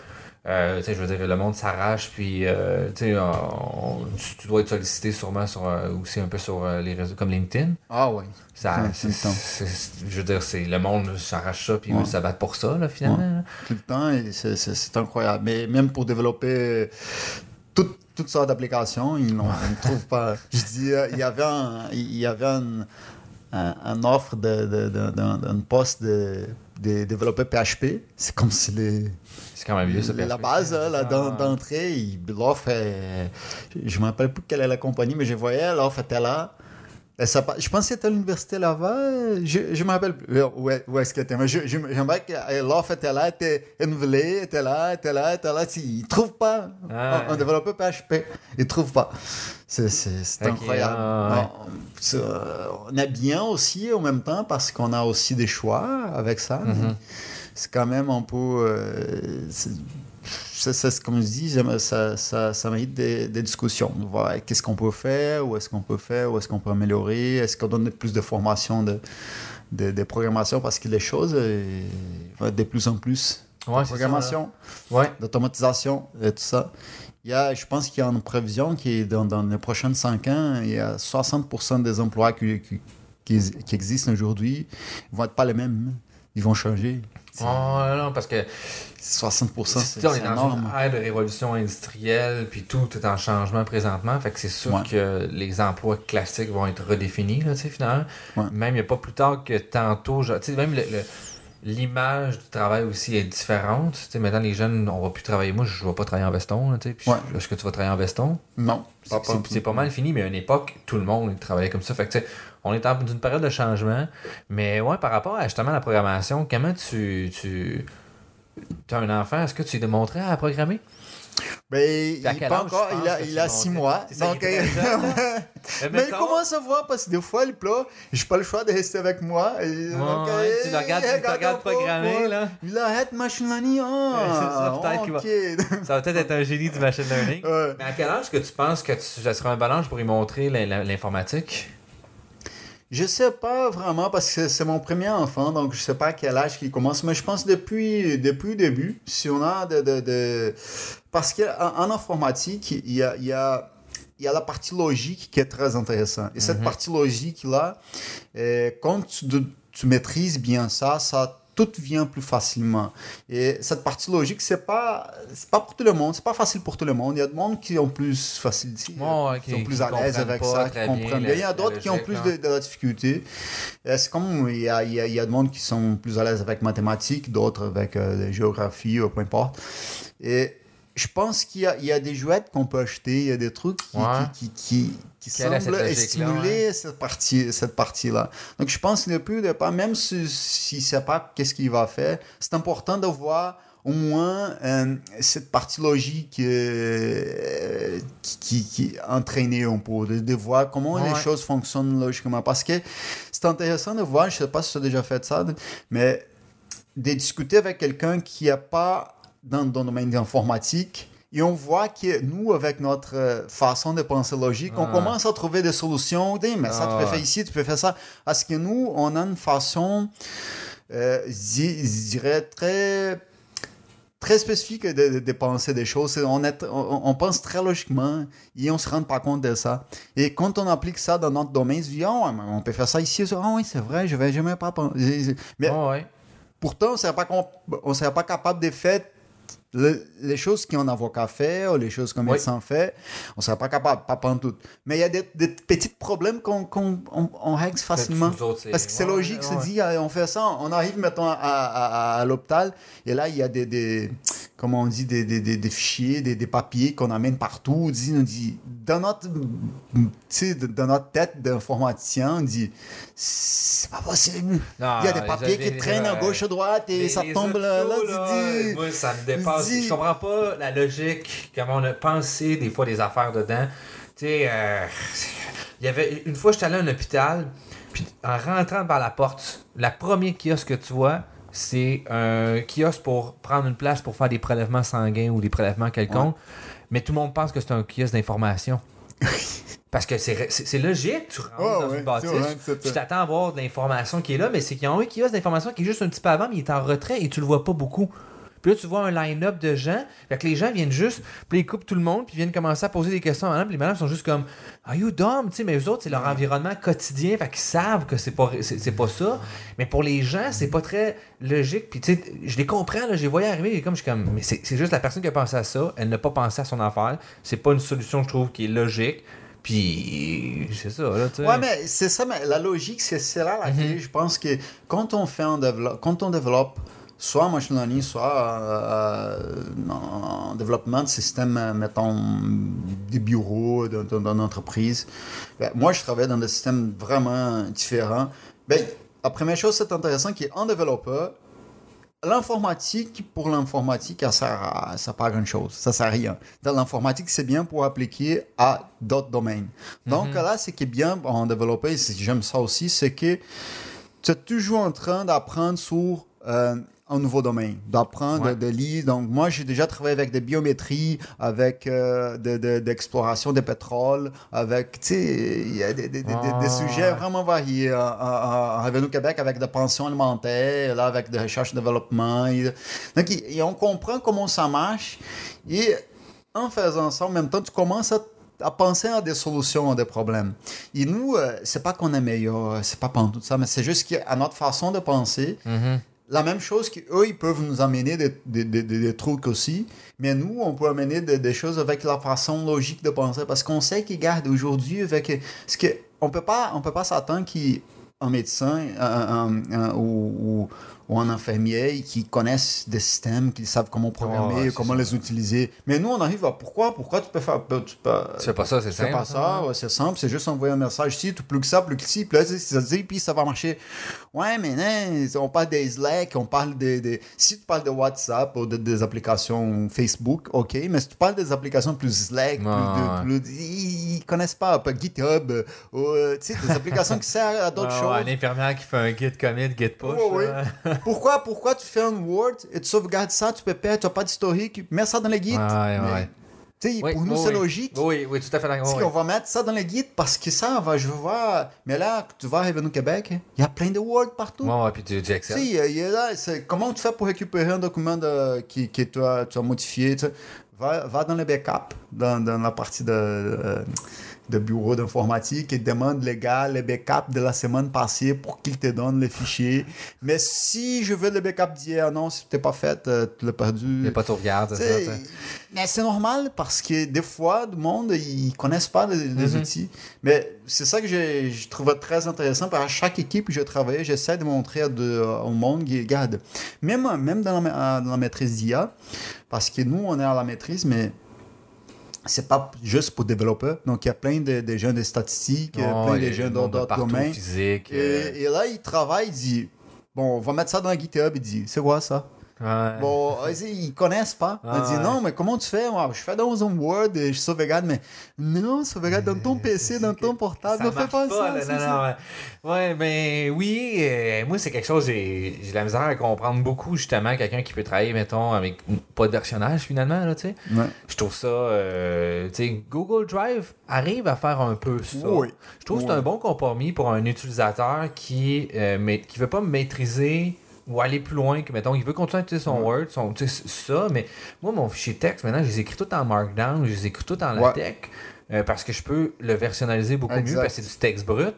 Euh, tu sais, je veux dire, le monde s'arrache, puis euh, tu sais, on- on- tu- tu dois être sollicité sûrement sur, euh, aussi un peu sur euh, les réseaux comme LinkedIn. Ah oui. Ça, je veux dire, c'est le monde s'arrache ça, puis ils Ouais. battre pour ça, là, finalement. là. Tout le temps, et c'est, c'est, c'est incroyable. Mais même pour développer tout- toutes sortes d'applications, ils n'ont- ils ne trouvent pas. Je dis, euh, il y avait un, il y avait un, un- un offre de, de, de- d'un, d'un poste de, de développer PHP. C'est comme si les, C'est quand même vieux, la base hein, là, d'en- d'entrée, l'offre, est- je ne me rappelle plus quelle est la compagnie, mais je voyais, l'offre était là. ça, je pense que c'était à l'université Laval. Je, je me rappelle plus où, où est-ce qu'elle était. Mais j'aimerais que l'offre était là, était renouvelée, était là, était là, était là. Ils ne trouvent pas. Ah, un, développeur PHP, ils ne trouvent pas. C'est incroyable. Ah, on est bien aussi en même temps parce qu'on a aussi des choix avec ça. Mm-hmm. C'est quand même un peu. Euh, c'est comme je dis, ça, ça, ça mérite des, des discussions. Qu'est-ce qu'on peut faire, où est-ce qu'on peut faire, où est-ce qu'on peut améliorer, est-ce qu'on donne plus de formation de, de, programmation parce que les choses euh, vont être de plus en plus. Ouais, de programmation, ouais. d'automatisation et tout ça. Il y a, je pense qu'il y a une prévision qui est dans, dans les prochaines 5 ans, il y a 60% des emplois qui, qui, qui existent aujourd'hui ne vont être pas les mêmes. Ils vont changer. Oh, non, parce que 60%, c'est On est dans une ère de révolution industrielle, puis tout est en changement présentement. Fait que c'est sûr que les emplois classiques vont être redéfinis, là, finalement. Même, il n'y a pas plus tard que tantôt, même l'image du travail aussi est différente. sais maintenant, les jeunes, on va plus travailler. Moi, je ne vais pas travailler en veston. Est-ce que tu vas travailler en veston? Non. C'est pas, mal fini, mais à une époque, tout le monde travaillait comme ça. Fait que, on est dans une période de changement. Mais ouais, par rapport à justement la programmation, comment tu, tu tu as un enfant, est-ce que tu lui démontrais à programmer? Ben, il pas encore, il a, il a six mois. Donc, euh, mais il commence à voir parce que des fois, il pleut, j'ai pas le choix de rester avec moi. Et, tu le regardes, tu regardes programmer, là. Il arrête machine learning. Ah, ça, va peut-être être un génie du machine learning. Mais à quel âge est-ce que tu penses que ça serait un balance pour lui montrer l'informatique? Je sais pas vraiment parce que c'est mon premier enfant, donc je sais pas à quel âge il commence, mais je pense depuis, depuis le début, si on a de... de, de... Parce qu'en informatique, il y a, il y a il y a la partie logique qui est très intéressante. Et cette mhm. partie logique-là, eh, quand tu, tu, maîtrises bien ça, ça tout vient plus facilement. Et cette partie logique, c'est pas, c'est pas pour tout le monde, c'est pas facile pour tout le monde. Il y a des gens qui ont plus facilité, qui sont plus à l'aise avec ça, qui comprennent bien. Il y a d'autres qui ont plus de, de, difficultés. C'est comme il y a, il y a, il y a des gens qui sont plus à l'aise avec mathématiques, d'autres avec euh, géographie ou peu importe. Et je pense qu'il y, y a, des jouettes qu'on peut acheter, il y a des trucs qui, qui, qui, qui semblent stimuler cette partie cette partie là donc je pense ne plus de pas même si si sait pas qu'est-ce qu'il va faire c'est important de voir au moins euh, cette partie logique euh, qui, qui, entraînée un peu, de, de voir comment les choses fonctionnent logiquement. Parce que c'est intéressant de voir, je ne sais pas si tu as déjà fait ça, mais de discuter avec quelqu'un qui n'a pas dans, dans le domaine de l'informatique. Et on voit que nous, avec notre euh, façon de penser logique, on ah. commence à trouver des solutions. mais ça, tu peux ah. faire ici, tu peux faire ça. Parce que nous, on a une façon, euh, je dirais, très très spécifique de, de, penser des choses. On, est, on, pense très logiquement et on ne se rend pas compte de ça. Et quand on applique ça dans notre domaine, on se dit, oh, on peut faire ça ici. Ah oui, c'est vrai, je ne vais jamais pas penser. Mais pourtant, on ne serait pas capable de faire les choses qu'un avocat fait ou les choses qu'un médecin fait, on ne sera pas capable, pas en tout. Mais il y a des, petits problèmes qu'on on, règle facilement. Parce que c'est logique, c'est dit, on fait ça, on arrive maintenant à, à, à, l'hôpital et là, il y a des, des comment on dit, des, des, des fichiers, des, des papiers qu'on amène partout. On dit, on dit dans, notre, dans notre tête d'informaticien, on dit, c'est pas possible. il y a des papiers qui traînent à gauche, à droite et ça tombe là. là, moi, ça me dépasse. Je comprends pas la logique, comment on a pensé des fois des affaires dedans. Tu sais, euh, il y avait une fois, j'étais allé à un hôpital, puis en rentrant par la porte, la première kiosque que tu vois, c'est un kiosque pour prendre une place pour faire des prélèvements sanguins ou des prélèvements quelconques. Mais tout le monde pense que c'est un kiosque d'information. Parce que c'est logique, tu rentres dans une bâtisse, tu t'attends à voir de l'information qui est là, mais c'est qu'il y a un kiosque d'information qui est juste un petit peu avant, mais il est en retrait et tu le vois pas beaucoup. Puis là, tu vois un line-up de gens. Fait que les gens viennent juste, puis ils coupent tout le monde, puis ils viennent commencer à poser des questions à madame. Puis les madames sont juste comme Are you dumb? Tu sais, mais eux autres, c'est leur environnement quotidien. Fait qu'ils savent que c'est pas, c'est, pas ça. Mais pour les gens, c'est pas très logique. Puis tu sais, je les comprends, là, j'ai voyé arriver. Et comme je suis comme, mais c'est, juste la personne qui a pensé à ça. Elle n'a pas pensé à son affaire. C'est pas une solution, je trouve, qui est logique. Puis c'est ça, là, tu sais. Ouais, mais c'est ça, mais la logique, c'est, là la mhm. Je pense que quand on fait un développe, quand on développe soit en machine learning, soit euh, en développement de systèmes, euh, mettons, des bureaux, d'une entreprise. Ben, moi, je travaille dans des systèmes vraiment différents. Ben, la première chose, c'est intéressant, qui est en développeur, l'informatique, pour l'informatique, ça sert, ça pas à grand chose. Ça sert à rien. Dans l'informatique, c'est bien pour appliquer à d'autres domaines. Donc mhm. là, ce qui est bien en développeur, j'aime ça aussi, c'est que tu es toujours en train d'apprendre sur euh, un nouveau domaine, d'apprendre, de, lire. Donc, moi, j'ai déjà travaillé avec des biométries, avec euh, de, d'exploration de, pétrole, avec, tu sais, il y a des, des, ah, sujets vraiment variés. En, Revenu Québec, avec des pensions alimentaires, là, avec des recherches et développement. Donc, et, on comprend comment ça marche. Et en faisant ça, en même temps, tu commences à à penser à des solutions à des problèmes. Et nous, euh, c'est pas qu'on est meilleur, c'est pas tout ça, mais c'est juste qu'à notre façon de penser, mm-hmm la même chose qu'eux, ils peuvent nous amener des, des, des, des, trucs aussi, mais nous, on peut amener des, choses avec la façon logique de penser, parce qu'on sait qu'ils gardent aujourd'hui avec... Ce que, on peut pas, on peut pas s'attendre qu'un médecin ou, ou un infirmier qui connaissent des systèmes, qui savent comment programmer, comment les utiliser. Mais nous, on arrive à pourquoi? Pourquoi tu peux faire. Tu, peux, fais pas ça, c'est simple. Fais pas ça, ouais, c'est simple, c'est juste envoyer un message ici, tu plus que ça, plus que ci, puis là, ça dit, puis ça va marcher. Ouais, mais non, on parle des Slack, on parle des. Si tu parles de WhatsApp ou de, des applications Facebook, ok, mais si tu parles des applications plus Slack, plus, de, ils, connaissent pas, pas GitHub, ou, euh, tu sais, des applications qui servent à d'autres choses. Un infirmière qui fait un git commit, git push. Pourquoi, pourquoi tu fais un Word et tu sauvegardes ça, tu peux perdre, tu n'as pas d'historique, mets ça dans le guide. Ouais, ouais. Tu sais, pour nous, c'est logique. Oui, oui, tout à fait. Parce qu'on va mettre ça dans le guide parce que ça, va, je vois. Mais là, tu vas arriver au Québec, il y a plein de Word partout. Ouais, ouais, puis tu dis Excel. Si, comment tu fais pour récupérer un document de, qui, qui tu, as, tu as modifié va, va dans le backup, dans, dans la partie de. Euh, de bureau d'informatique et demande les gars les backups de la semaine passée pour qu'ils te donnent les fichiers. Mais si je veux le backup d'hier, non, si tu pas fait, euh, tu l'as perdu. Il n'y a pas de sauvegarde, Mais c'est normal parce que des fois, le monde, ils connaissent pas les, mm-hmm. outils. Mais c'est ça que je trouve très intéressant. Par chaque équipe que je travaille, j'essaie de montrer de, au monde, regarde, même, même dans la, dans la maîtrise d'IA, parce que nous, on est à la maîtrise, mais c'est pas juste pour développeurs. Donc, il y a plein de, de gens de statistiques, plein de gens d'autres domaines. Physique, et, euh. et, là, ils travaillent, ils disent, bon, on va mettre ça dans GitHub. Il dit, c'est quoi ça? Bon, ils connaissent pas. Ils disent non, mais comment tu fais? je fais dans un Word et je sauvegarde, mais non, sauvegarde dans ton PC, dans ton portable. ne fais pas, ça. non, non, ouais. mais oui, euh, moi, c'est quelque chose, j'ai la misère à comprendre beaucoup, justement, quelqu'un qui peut travailler, mettons, avec pas de versionnage finalement, là, tu sais. Je trouve ça, euh, tu sais, Google Drive arrive à faire un peu ça. Je trouve que c'est un bon compromis pour un utilisateur qui, euh, qui veut pas maîtriser ou aller plus loin que, mettons, il veut continuer à utiliser son Word, son, ça, mais moi, mon fichier texte, maintenant, je les écris tout en Markdown, je les écris tout en LaTeX. Euh, parce que je peux le versionnaliser beaucoup mieux parce que c'est du texte brut.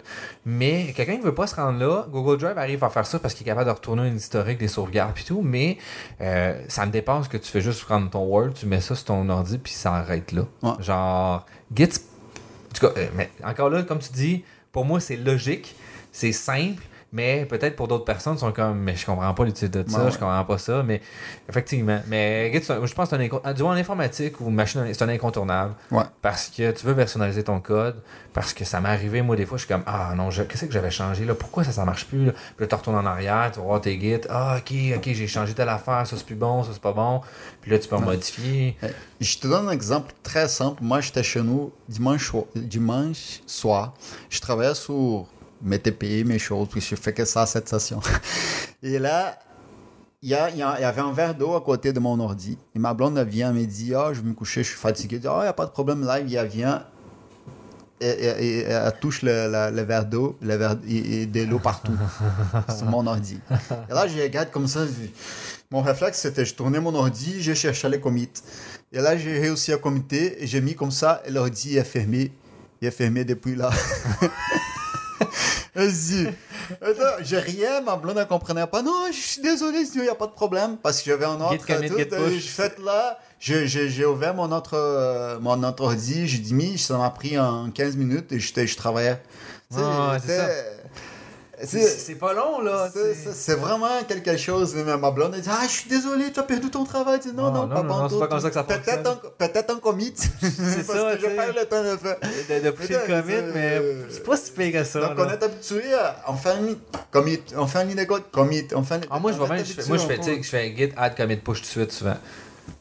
Mais quelqu'un qui ne veut pas se rendre là, Google Drive arrive à faire ça parce qu'il est capable de retourner une historique des sauvegardes et tout, mais euh, ça me dépasse que tu fais juste prendre ton Word, tu mets ça sur ton ordi puis ça arrête là. Genre, Git. En tout cas, euh, mais encore là, comme tu dis, pour moi, c'est logique, c'est simple, mais peut-être pour d'autres personnes, sont comme, mais je comprends pas l'utilité de ça, je comprends pas ça. Mais effectivement, mais je pense que c'est un, du moins en informatique ou machine, c'est un incontournable. Parce que tu veux versionnaliser ton code. Parce que ça m'est arrivé, moi, des fois, je suis comme, ah non, qu'est-ce que j'avais changé là? Pourquoi ça, ça marche plus? Là? Puis là, tu retournes en arrière, tu vas voir tes gits. Ah, ok, ok, j'ai changé telle affaire, ça c'est plus bon, ça c'est pas bon. Puis là, tu peux modifier. Euh, je te donne un exemple très simple. Moi, j'étais chez nous dimanche, dimanche soir. Je travaillais sur m'étais payé mes choses, puis je fais que ça cette session. Et là, il y, a, y, avait un verre d'eau à côté de mon ordi. Et ma blonde, vient, elle me dit Ah, je vais me coucher, je suis fatigué. Ah, il n'y a pas de problème, là, il vient. Et, et, elle touche le, verre d'eau, le verre, et, de l'eau partout sur mon ordi. Et là, je regarde comme ça. Mon réflexe, c'était je tournais mon ordi, je cherchais les commits. Et là, j'ai réussi à commiter et j'ai mis comme ça, et l'ordi est fermé. Il est fermé depuis là. Vas-y. J'ai rien, ma blonde ne comprenait pas. Non, je suis désolé, il n'y a pas de problème. Parce que j'avais un autre. je fait là, j'ai ouvert mon autre, euh, mon autre ordi, j'ai dit, ça m'a pris en 15 minutes et je travaillais. Ah, C'est- C'est pas long, là. C'est- vraiment quelque chose. Mais ma blonde, elle dit Ah, je suis désolé, tu as perdu ton travail. Je dis, non, Ah, non, non, pas non, non, c'est pas comme ça que ça Peut-être fonctionne. un, peut-être un commit. C'est ça, que je perds le temps de faire. De, de pousser le commit, mais c'est pas si pire que ça. Donc, on est habitué à. On fait un commit, on fait un commit. On fait un- Ah, moi, je vois même, moi, je fais, je fais git add commit push tout de suite souvent.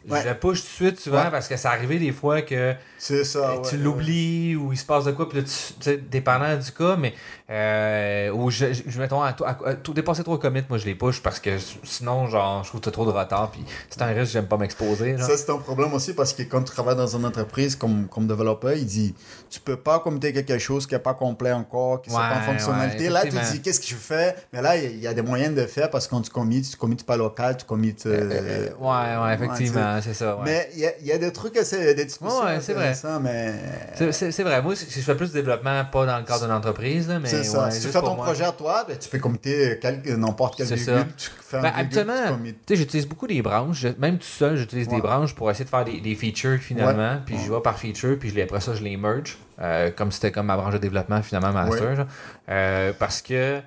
Ouais. Je le push tout de suite souvent Ouais. parce que ça arrivé des fois que ça. tu ouais, l'oublies ou il se passe de quoi, puis tu tu dépendant du cas, mais euh, ou je, je, je mettons, à, tout- à- à tout dépasser trop commit, moi je les push parce que sinon, genre, je trouve que t'as trop de retard, puis c'est un risque, j'aime pas m'exposer. Ça, c'est un problème aussi parce que quand tu travailles dans une entreprise comme, comme développeur, il dit tu peux pas committer quelque chose qui n'est pas complet encore, qui n'est pas en fonctionnalité. là, tu dis qu'est-ce que je fais? Mais là, il y, a des moyens de faire parce que quand tu commites, tu commites pas local, tu commites. euh, ouais, ouais, effectivement, c'est ça. Ouais. Mais il y, a- il y a des trucs assez, des discussions Ouais, c'est vrai. mais. C'est- vrai, moi, je je fais plus de développement, pas dans le cadre d'une entreprise, là, mais. C'est ça. si tu fais ton moi. projet à toi, ben, tu peux quelque- n'importe C'est virgule. Tu fais un Ben, habituellement, j'utilise beaucoup des branches. Même tout seul, j'utilise des branches pour essayer de faire des, des features finalement. Puis je vais par feature, puis je les- après ça, je les merge. euh, comme c'était comme ma branche de développement finalement master. Genre. Euh, parce que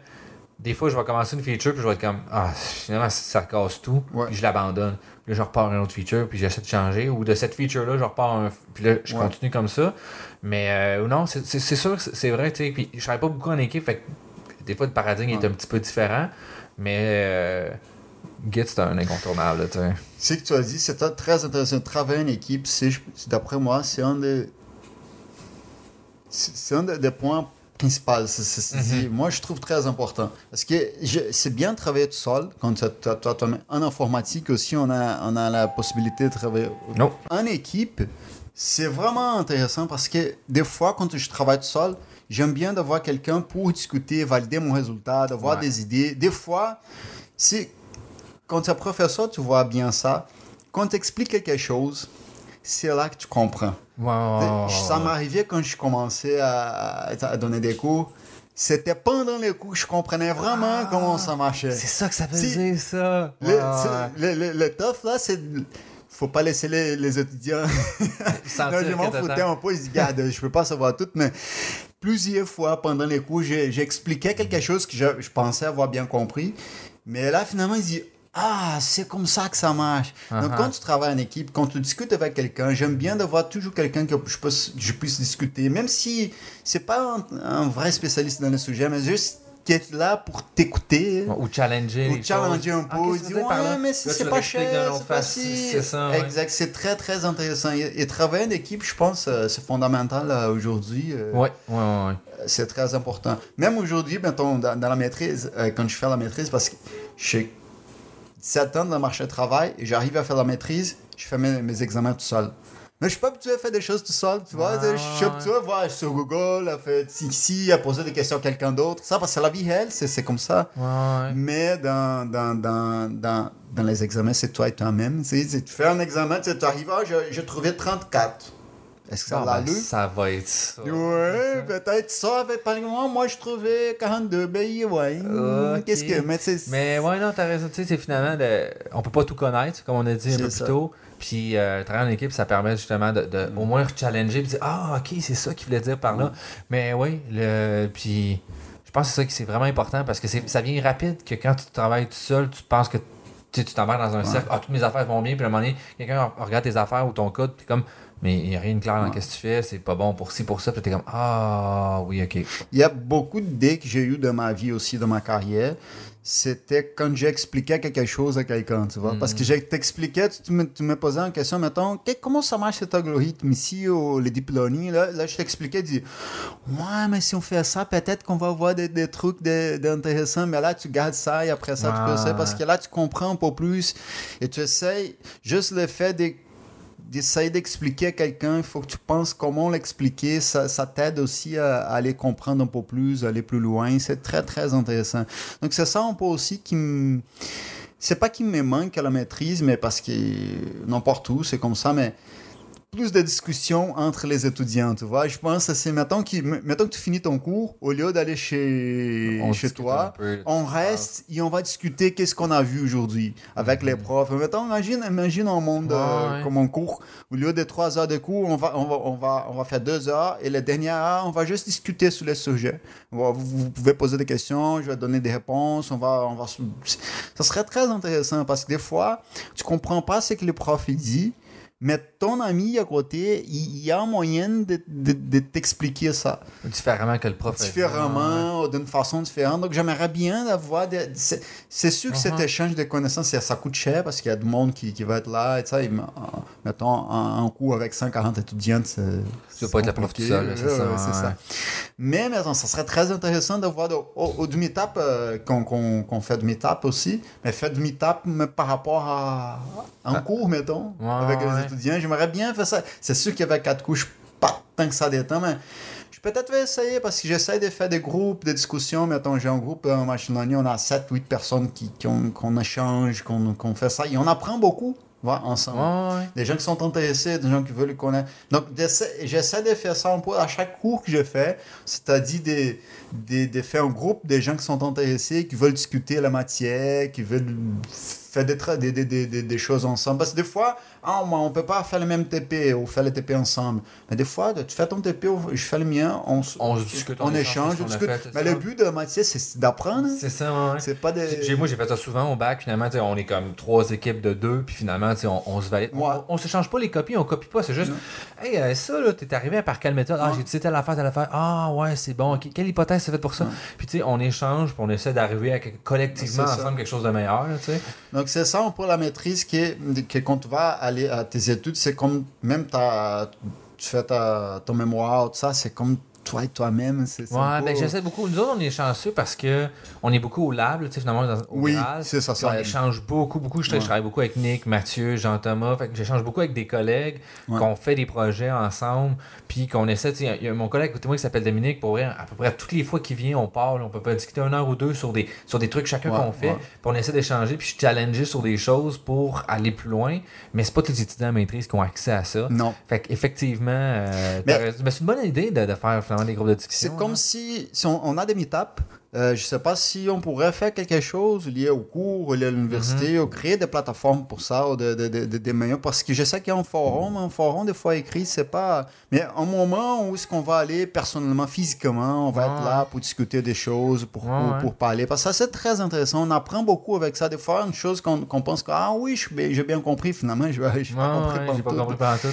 des fois, je vais commencer une feature, puis je vais être comme Ah, finalement, ça casse tout. Puis je l'abandonne. Là, je repars une autre feature, puis j'essaie de changer. Ou de cette feature-là, je repars un. Puis là, je Ouais. continue comme ça. Mais euh, non, c'est sûr, c'est vrai. tu sais, Puis je travaille pas beaucoup en équipe, fait que des fois, le paradigme est un petit peu différent. Mais. euh, Git, c'est un incontournable, tu sais. Ce que tu as dit, c'est très intéressant. Travailler en équipe, d'après moi, c'est un des, c'est un des points principaux. c'est- dit. Moi, je trouve très important. Parce que c'est bien de travailler tout seul. Quand tu, en informatique aussi, on a, on a la possibilité de travailler Non. en équipe. C'est vraiment intéressant parce que des fois, quand je travaille tout seul, j'aime bien d'avoir quelqu'un pour discuter, valider mon résultat, d'avoir Ouais. des idées. Des fois, c'est quand tu es professeur, tu vois bien ça. Quand tu expliques quelque chose, c'est là que tu comprends. Wow. Ça m'arrivait quand je commençais à, à donner des cours. C'était pendant les cours que je comprenais vraiment comment ça marchait. C'est ça que ça dire, ça. Le, le, le- le tough, là, c'est... Faut pas laisser les, les étudiants... Non, je m'en foutais un peu. Je dis, garde, je peux pas savoir tout, mais plusieurs fois pendant les cours, j'expliquais quelque chose que je, je pensais avoir bien compris. Mais là, finalement, il dit, ah, c'est comme ça que ça marche. Donc, Uh-huh. quand tu travailles en équipe, quand tu discutes avec quelqu'un, j'aime bien d'avoir toujours quelqu'un que je, je puisse discuter, même si c'est pas un, un vrai spécialiste dans le sujet, mais juste qui est là pour t'écouter. Ou challenger. Ou challenger un peu, Ah, tu veux dire ouais, là? mais si c'est pas cher, c'est ça. ouais. Exact, c'est très très intéressant. Et, et travailler en équipe, je pense, euh, c'est fondamental euh, aujourd'hui. ouais, ouais. ouais. C'est très important. Même aujourd'hui, dans, dans la maîtrise, euh, quand je fais la maîtrise, parce que j'ai 17 ans dans le marché du travail, et j'arrive à faire la maîtrise, je fais mes, mes examens tout seul. Mais je suis pas habitué à faire des choses tout seul, tu vois. Ah, je suis habitué à voir sur Google, à faire ici, à poser des questions à quelqu'un d'autre. Ça, parce que la vie réelle, c'est comme ça. Ouais. Mais dans, dans, dans, dans, dans les examens, c'est toi et toi-même. Tu fais un examen, tu arrives, ah, j'ai trouvé 34. Est-ce que ça ben, ça va être ça. Ouais, peut-être ça. Avec, par exemple, moi, je trouvais 42. Ben, ouais. Qu'est-ce que. Mais. Mais ouais, non, t'as raison. Tu sais, c'est finalement, de... on peut pas tout connaître, comme on a dit un peu plus tôt. Puis, euh, travailler en équipe, ça permet justement de, de au moins challenger et dire Ah, ok, c'est ça qu'il voulait dire par là. Mais oui, le... puis je pense que c'est ça qui c'est vraiment important parce que ça vient rapide que quand tu travailles tout seul, tu penses que tu t'embarques dans un cercle, ah, toutes mes affaires vont bien, puis à un moment donné, quelqu'un regarde tes affaires ou ton code, puis comme, mais il n'y a rien de clair dans Ouais. ce que tu fais, c'est pas bon pour ci, pour ça, puis t'es comme, ah, oui, ok. Il y a beaucoup d'idées que j'ai eues dans ma vie aussi, dans ma carrière. C'était quand j'expliquais quelque chose à quelqu'un, tu vois. Parce que je t'expliquais, tu, me, tu me posais une question, mettons, comment ça marche cet algorithme ici, au, les deep learning, là, là je t'expliquais, dis, ouais, mais si on fait ça, peut-être qu'on va avoir des, des trucs d'intéressants, mais là, tu gardes ça et après ça, tu peux ça, parce que là, tu comprends un peu plus et tu essayes, juste le fait de d'essayer d'expliquer à quelqu'un, il faut que tu penses comment l'expliquer, ça, ça t'aide aussi à, aller comprendre un peu plus, aller plus loin, c'est très très intéressant. Donc c'est ça un peu aussi qui me... C'est pas qu'il me manque à la maîtrise, mais parce que n'importe où, c'est comme ça, mais plus de discussions entre les étudiants, tu vois. Je pense que c'est, mettons, que mettons que tu finis ton cours, au lieu d'aller chez, On chez toi, peu, on reste et on va discuter qu'est-ce qu'on a vu aujourd'hui avec les profs. Mettons, imagine, imagine un monde euh, Mhm. Ouais. comme un cours, au lieu de trois heures de cours, on va, on va, on va, on va faire deux heures et la dernière heure, on va juste discuter sur les sujets. On Vous, vous pouvez poser des questions, je vais donner des réponses, on va, on va, ça serait très intéressant parce que des fois, tu comprends pas ce que le prof dit, mais ton ami à côté, il y a moyen de, de, de t'expliquer ça Différemment que le prof. dit. différemment, ou d'une façon différente. Donc, j'aimerais bien avoir des... C'est sûr que cet Mhm. échange de connaissances, ça, coûte cher parce qu'il y a du monde qui, qui va être là. Et ça, et, mettons, un, cours avec 140 étudiants, c'est... Tu vas pas être le prof tout seul, c'est ça, ouais, c'est ouais. ça. Mais, mettons, ça serait très intéressant de voir de- au, au du meetup, euh, qu'on qu'on qu'on fait meetup aussi, mais fait mais par rapport à un Ah. cours, mettons, Ouais, avec les étudiants. J'aimerais bien faire ça. C'est sûr qu'avec quatre couches, pas tant que ça des temps, mais je peut-être vais essayer parce que j'essaie de faire des groupes de discussion. Mettons, j'ai un groupe en machine learning, on a 7-8 personnes qui, qui ont- qu'on échange, qu'on qu'on fait ça. Et on apprend beaucoup voilà, ensemble. Ouais, ouais. Des gens qui sont intéressés, des gens qui veulent connaître. Donc, j'essaie de faire ça un peu à chaque cours que je fais, c'est-à-dire de, de, de faire un groupe de gens qui sont intéressés, qui veulent discuter la matière, qui veulent faire des, des, des, des, des- des choses ensemble. Parce que des fois, ah, on peut pas faire le même TP ou faire le TP ensemble. Mais des fois, tu fais ton TP, je fais le mien, on, On discute, on on échange on discute. fait, Mais ça. le but de la matière, c'est d'apprendre. C'est ça, ouais. C'est pas de. J'ai- Moi, j'ai fait ça souvent au bac. Finalement, on est comme trois équipes de deux, puis finalement, on, on se valide. Ouais. On, se change pas les copies, on copie pas. C'est juste, hey, euh, ça, t'es arrivé par quelle méthode? Ah, j'ai dit telle affaire, telle affaire. Ah, ouais, c'est bon. Quelle hypothèse c'est fait pour ça Ouais. Puis, tu sais, on échange, puis on essaie d'arriver à collectivement ensemble quelque chose de meilleur, tu sais. Donc, c'est ça peu la maîtrise qui est, que quand tu vas aller à tes études, c'est comme même ta, tu fais ta, ton mémoire, tout ça, c'est comme toi et toi-même. C'est, Ouais, ben j'essaie beaucoup. Nous autres, on est chanceux parce que on est beaucoup au lab, tu sais, finalement, dans, au Oui, c'est ça, ça on aide. échange beaucoup, beaucoup. Je, Ouais. je travaille beaucoup avec Nick, Mathieu, Jean-Thomas. Fait que j'échange beaucoup avec des collègues, Ouais. qu'on fait des projets ensemble, puis qu'on essaie. tu sais, Il y a mon collègue, écoutez-moi, qui s'appelle Dominique, pour vrai, à peu près toutes les fois qu'il vient, on parle, on peut pas discuter une heure ou deux sur des, sur des trucs chacun qu'on fait, puis on essaie d'échanger, puis je challenger sur des choses pour aller plus loin. Mais c'est pas tous les étudiants en maîtrise qui ont accès à ça. Non. Fait qu'effectivement, euh, Mais- c'est une bonne idée de, de faire finalement des groupes de discussion. C'est comme si, si on, on a des meet-ups, euh, je sais pas si on pourrait faire quelque chose lié au cours, lié à l'université, Mhm. ou créer des plateformes pour ça, ou de, de, de- des parce que je sais qu'il y a un forum, un forum des fois écrit, c'est pas... Mais un moment où est-ce qu'on va aller personnellement, physiquement, on va être là pour discuter des choses, pour, pour, ouais. pour parler, parce que ça c'est très intéressant, on apprend beaucoup avec ça, des fois une chose qu'on pense que, ah oui, j'ai bien compris, finalement, je n'ai Ouais, pas compris ouais, pas compris tout,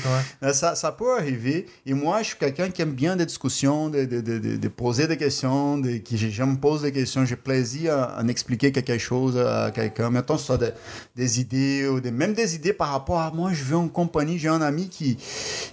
ouais. Ça, ça peut arriver. Et moi, je suis quelqu'un qui aime bien des discussions, de, poser des questions, de, qui, je me pose des questions. J'ai plaisir à, expliquer quelque chose à quelqu'un. Mettons, soit des, des idées, ou même des idées par rapport à moi. Je veux en compagnie. J'ai un ami qui,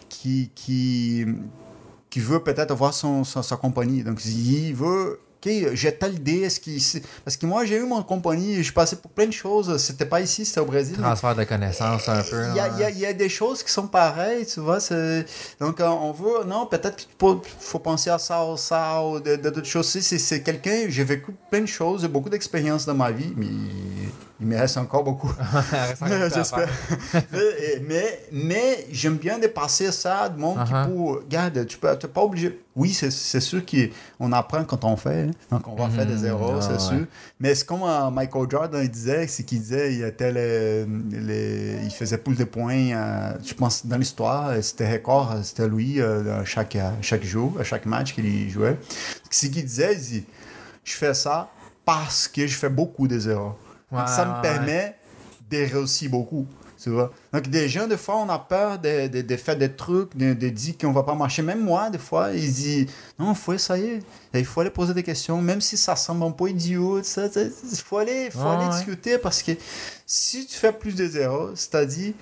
qui, qui, veut peut-être avoir son- sa compagnie. Donc, il veut. OK, j'ai telle idée. Est-ce qu'il, c'est- parce que moi, j'ai eu mon compagnie. Je passais pour plein de choses. C'était pas ici, c'était au Brésil. Transfert de connaissances un peu. Il y, a, y a- y a des choses qui sont pareilles, tu vois. Donc, euh, on veut. Non, peut-être qu'il faut, penser à ça ou ça ou d'autres choses. C'est quelqu'un. J'ai vécu plein de choses, j'ai beaucoup d'expériences dans ma vie, mais il me reste encore beaucoup. J'espère. faire. mais mais, mais j'aime bien dépasser ça, de monde Uh-huh. qui pour. Regarde, tu peux, t'es pas obligé. Oui, c'est sûr qu'on apprend quand on fait. hein. Donc, on va faire des Mhm. erreurs, Ah, c'est ouais. sûr. Mais c'est comme euh, Michael Jordan il disait, c'est qu'il disait, il était le- le- il faisait plus de points, euh, je pense, dans l'histoire, euh, c'était record, euh, c'était lui, euh, chaque, euh, chaque jour, à chaque match qu'il jouait. C'est qu'il disait, il dit, je fais ça parce que je fais beaucoup des erreurs. Donc, Ouais, ça me ouais, permet de réussir beaucoup. Tu vois? Donc, des gens, des fois, on a peur de, de, de faire des trucs, de, de dire qu'on va pas marcher. Même moi, des fois, ils disent Non, il faut essayer. Il faut aller poser des questions, même si ça semble un peu idiot. Il faut aller, faut Ouais, aller ouais. discuter parce que si tu fais plus des erreurs, c'est-à-dire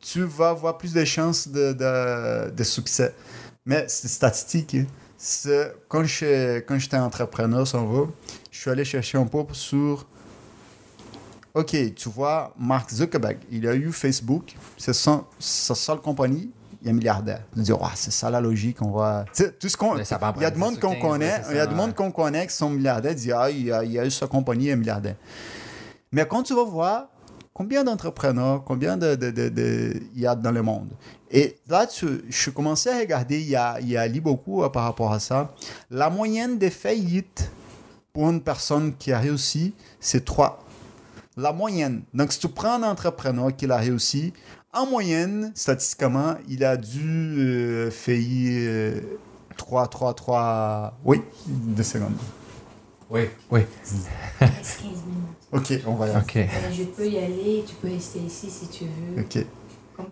tu vas avoir plus de chances de, de, de succès. Mais c'est statistique. hein. C'est- Quand je- quand j'étais entrepreneur, je suis allé chercher un peu sur OK, tu vois, Mark Zuckerberg, il a eu Facebook, c'est sa seule compagnie, il est milliardaire. Dis, ouais, c'est ça la logique, on va. Tout ce qu'on. Il y a du monde qu'on 15, connaît, il y a du monde qu'on connaît qui sont milliardaires, dit, ah, il a, il a eu sa compagnie, il est milliardaire. Mais quand tu vas voir combien d'entrepreneurs, combien de, de, de, y a dans le monde. Et là, tu- je commençais à regarder, il y a, il y a lu beaucoup euh, par rapport à ça. La moyenne des faillites pour une personne qui a réussi, c'est 3. La moyenne. Donc, si tu prends un entrepreneur qui a réussi, en moyenne, statistiquement, il a dû euh, faillir 3, 3, 3... Oui, deux secondes. Oui, oui. Il reste 15 minutes. Ok, on va y aller. OK. Euh, je peux y aller, tu peux rester ici si tu veux. Ok.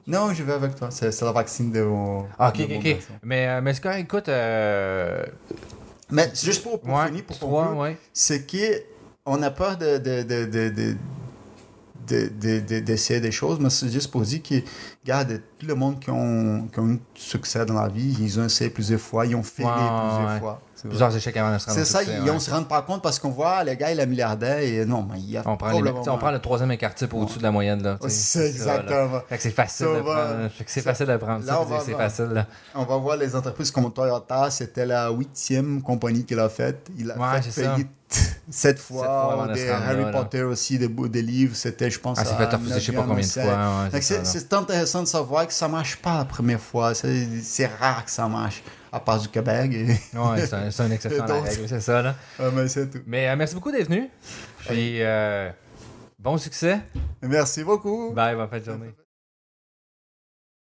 Non, je vais avec toi. C'est la vaccine de mon. Ah, OK, de OK, mon OK. Mais, euh, mais c'est écoute... Euh... Mais juste pour, pour ouais, finir, pour conclure, ouais. c'est qu'on a peur de, de, de, de, de- de- de- de- d'essayer des choses, mais c'est juste pour dire que, regarde, tout le monde qui ont, qui ont eu du succès dans la vie, ils ont essayé plusieurs fois, ils ont Ouais, plusieurs ouais. fois. Plusieurs échecs avant de se rendre C'est ça, ils, on se rend pas compte parce qu'on voit, le gars, il est milliardaire et non, mais il a On prend, les, on prend le troisième écart type au-dessus de la moyenne. Là, C'est exactement. C'est facile de prendre. C'est facile de prendre ça. C'est facile. On va voir les entreprises comme Toyota, c'était la huitième compagnie qu'il a faite. Il a fait faillite sept fois. des Harry. Potter aussi, des, livres, c'était, je pense, Ah, c'est fait refuser je sais pas 9e combien de fois. c'est intéressant de savoir que ça marche pas la première fois. C'est rare que ça marche, à part du Québec. et- Ouais, c'est un, une exception à la règle, c'est ça. Là. Ah, mais c'est tout. Mais euh, merci beaucoup d'être venu. Puis, euh, bon succès. Merci beaucoup. Bye, bonne fin de journée.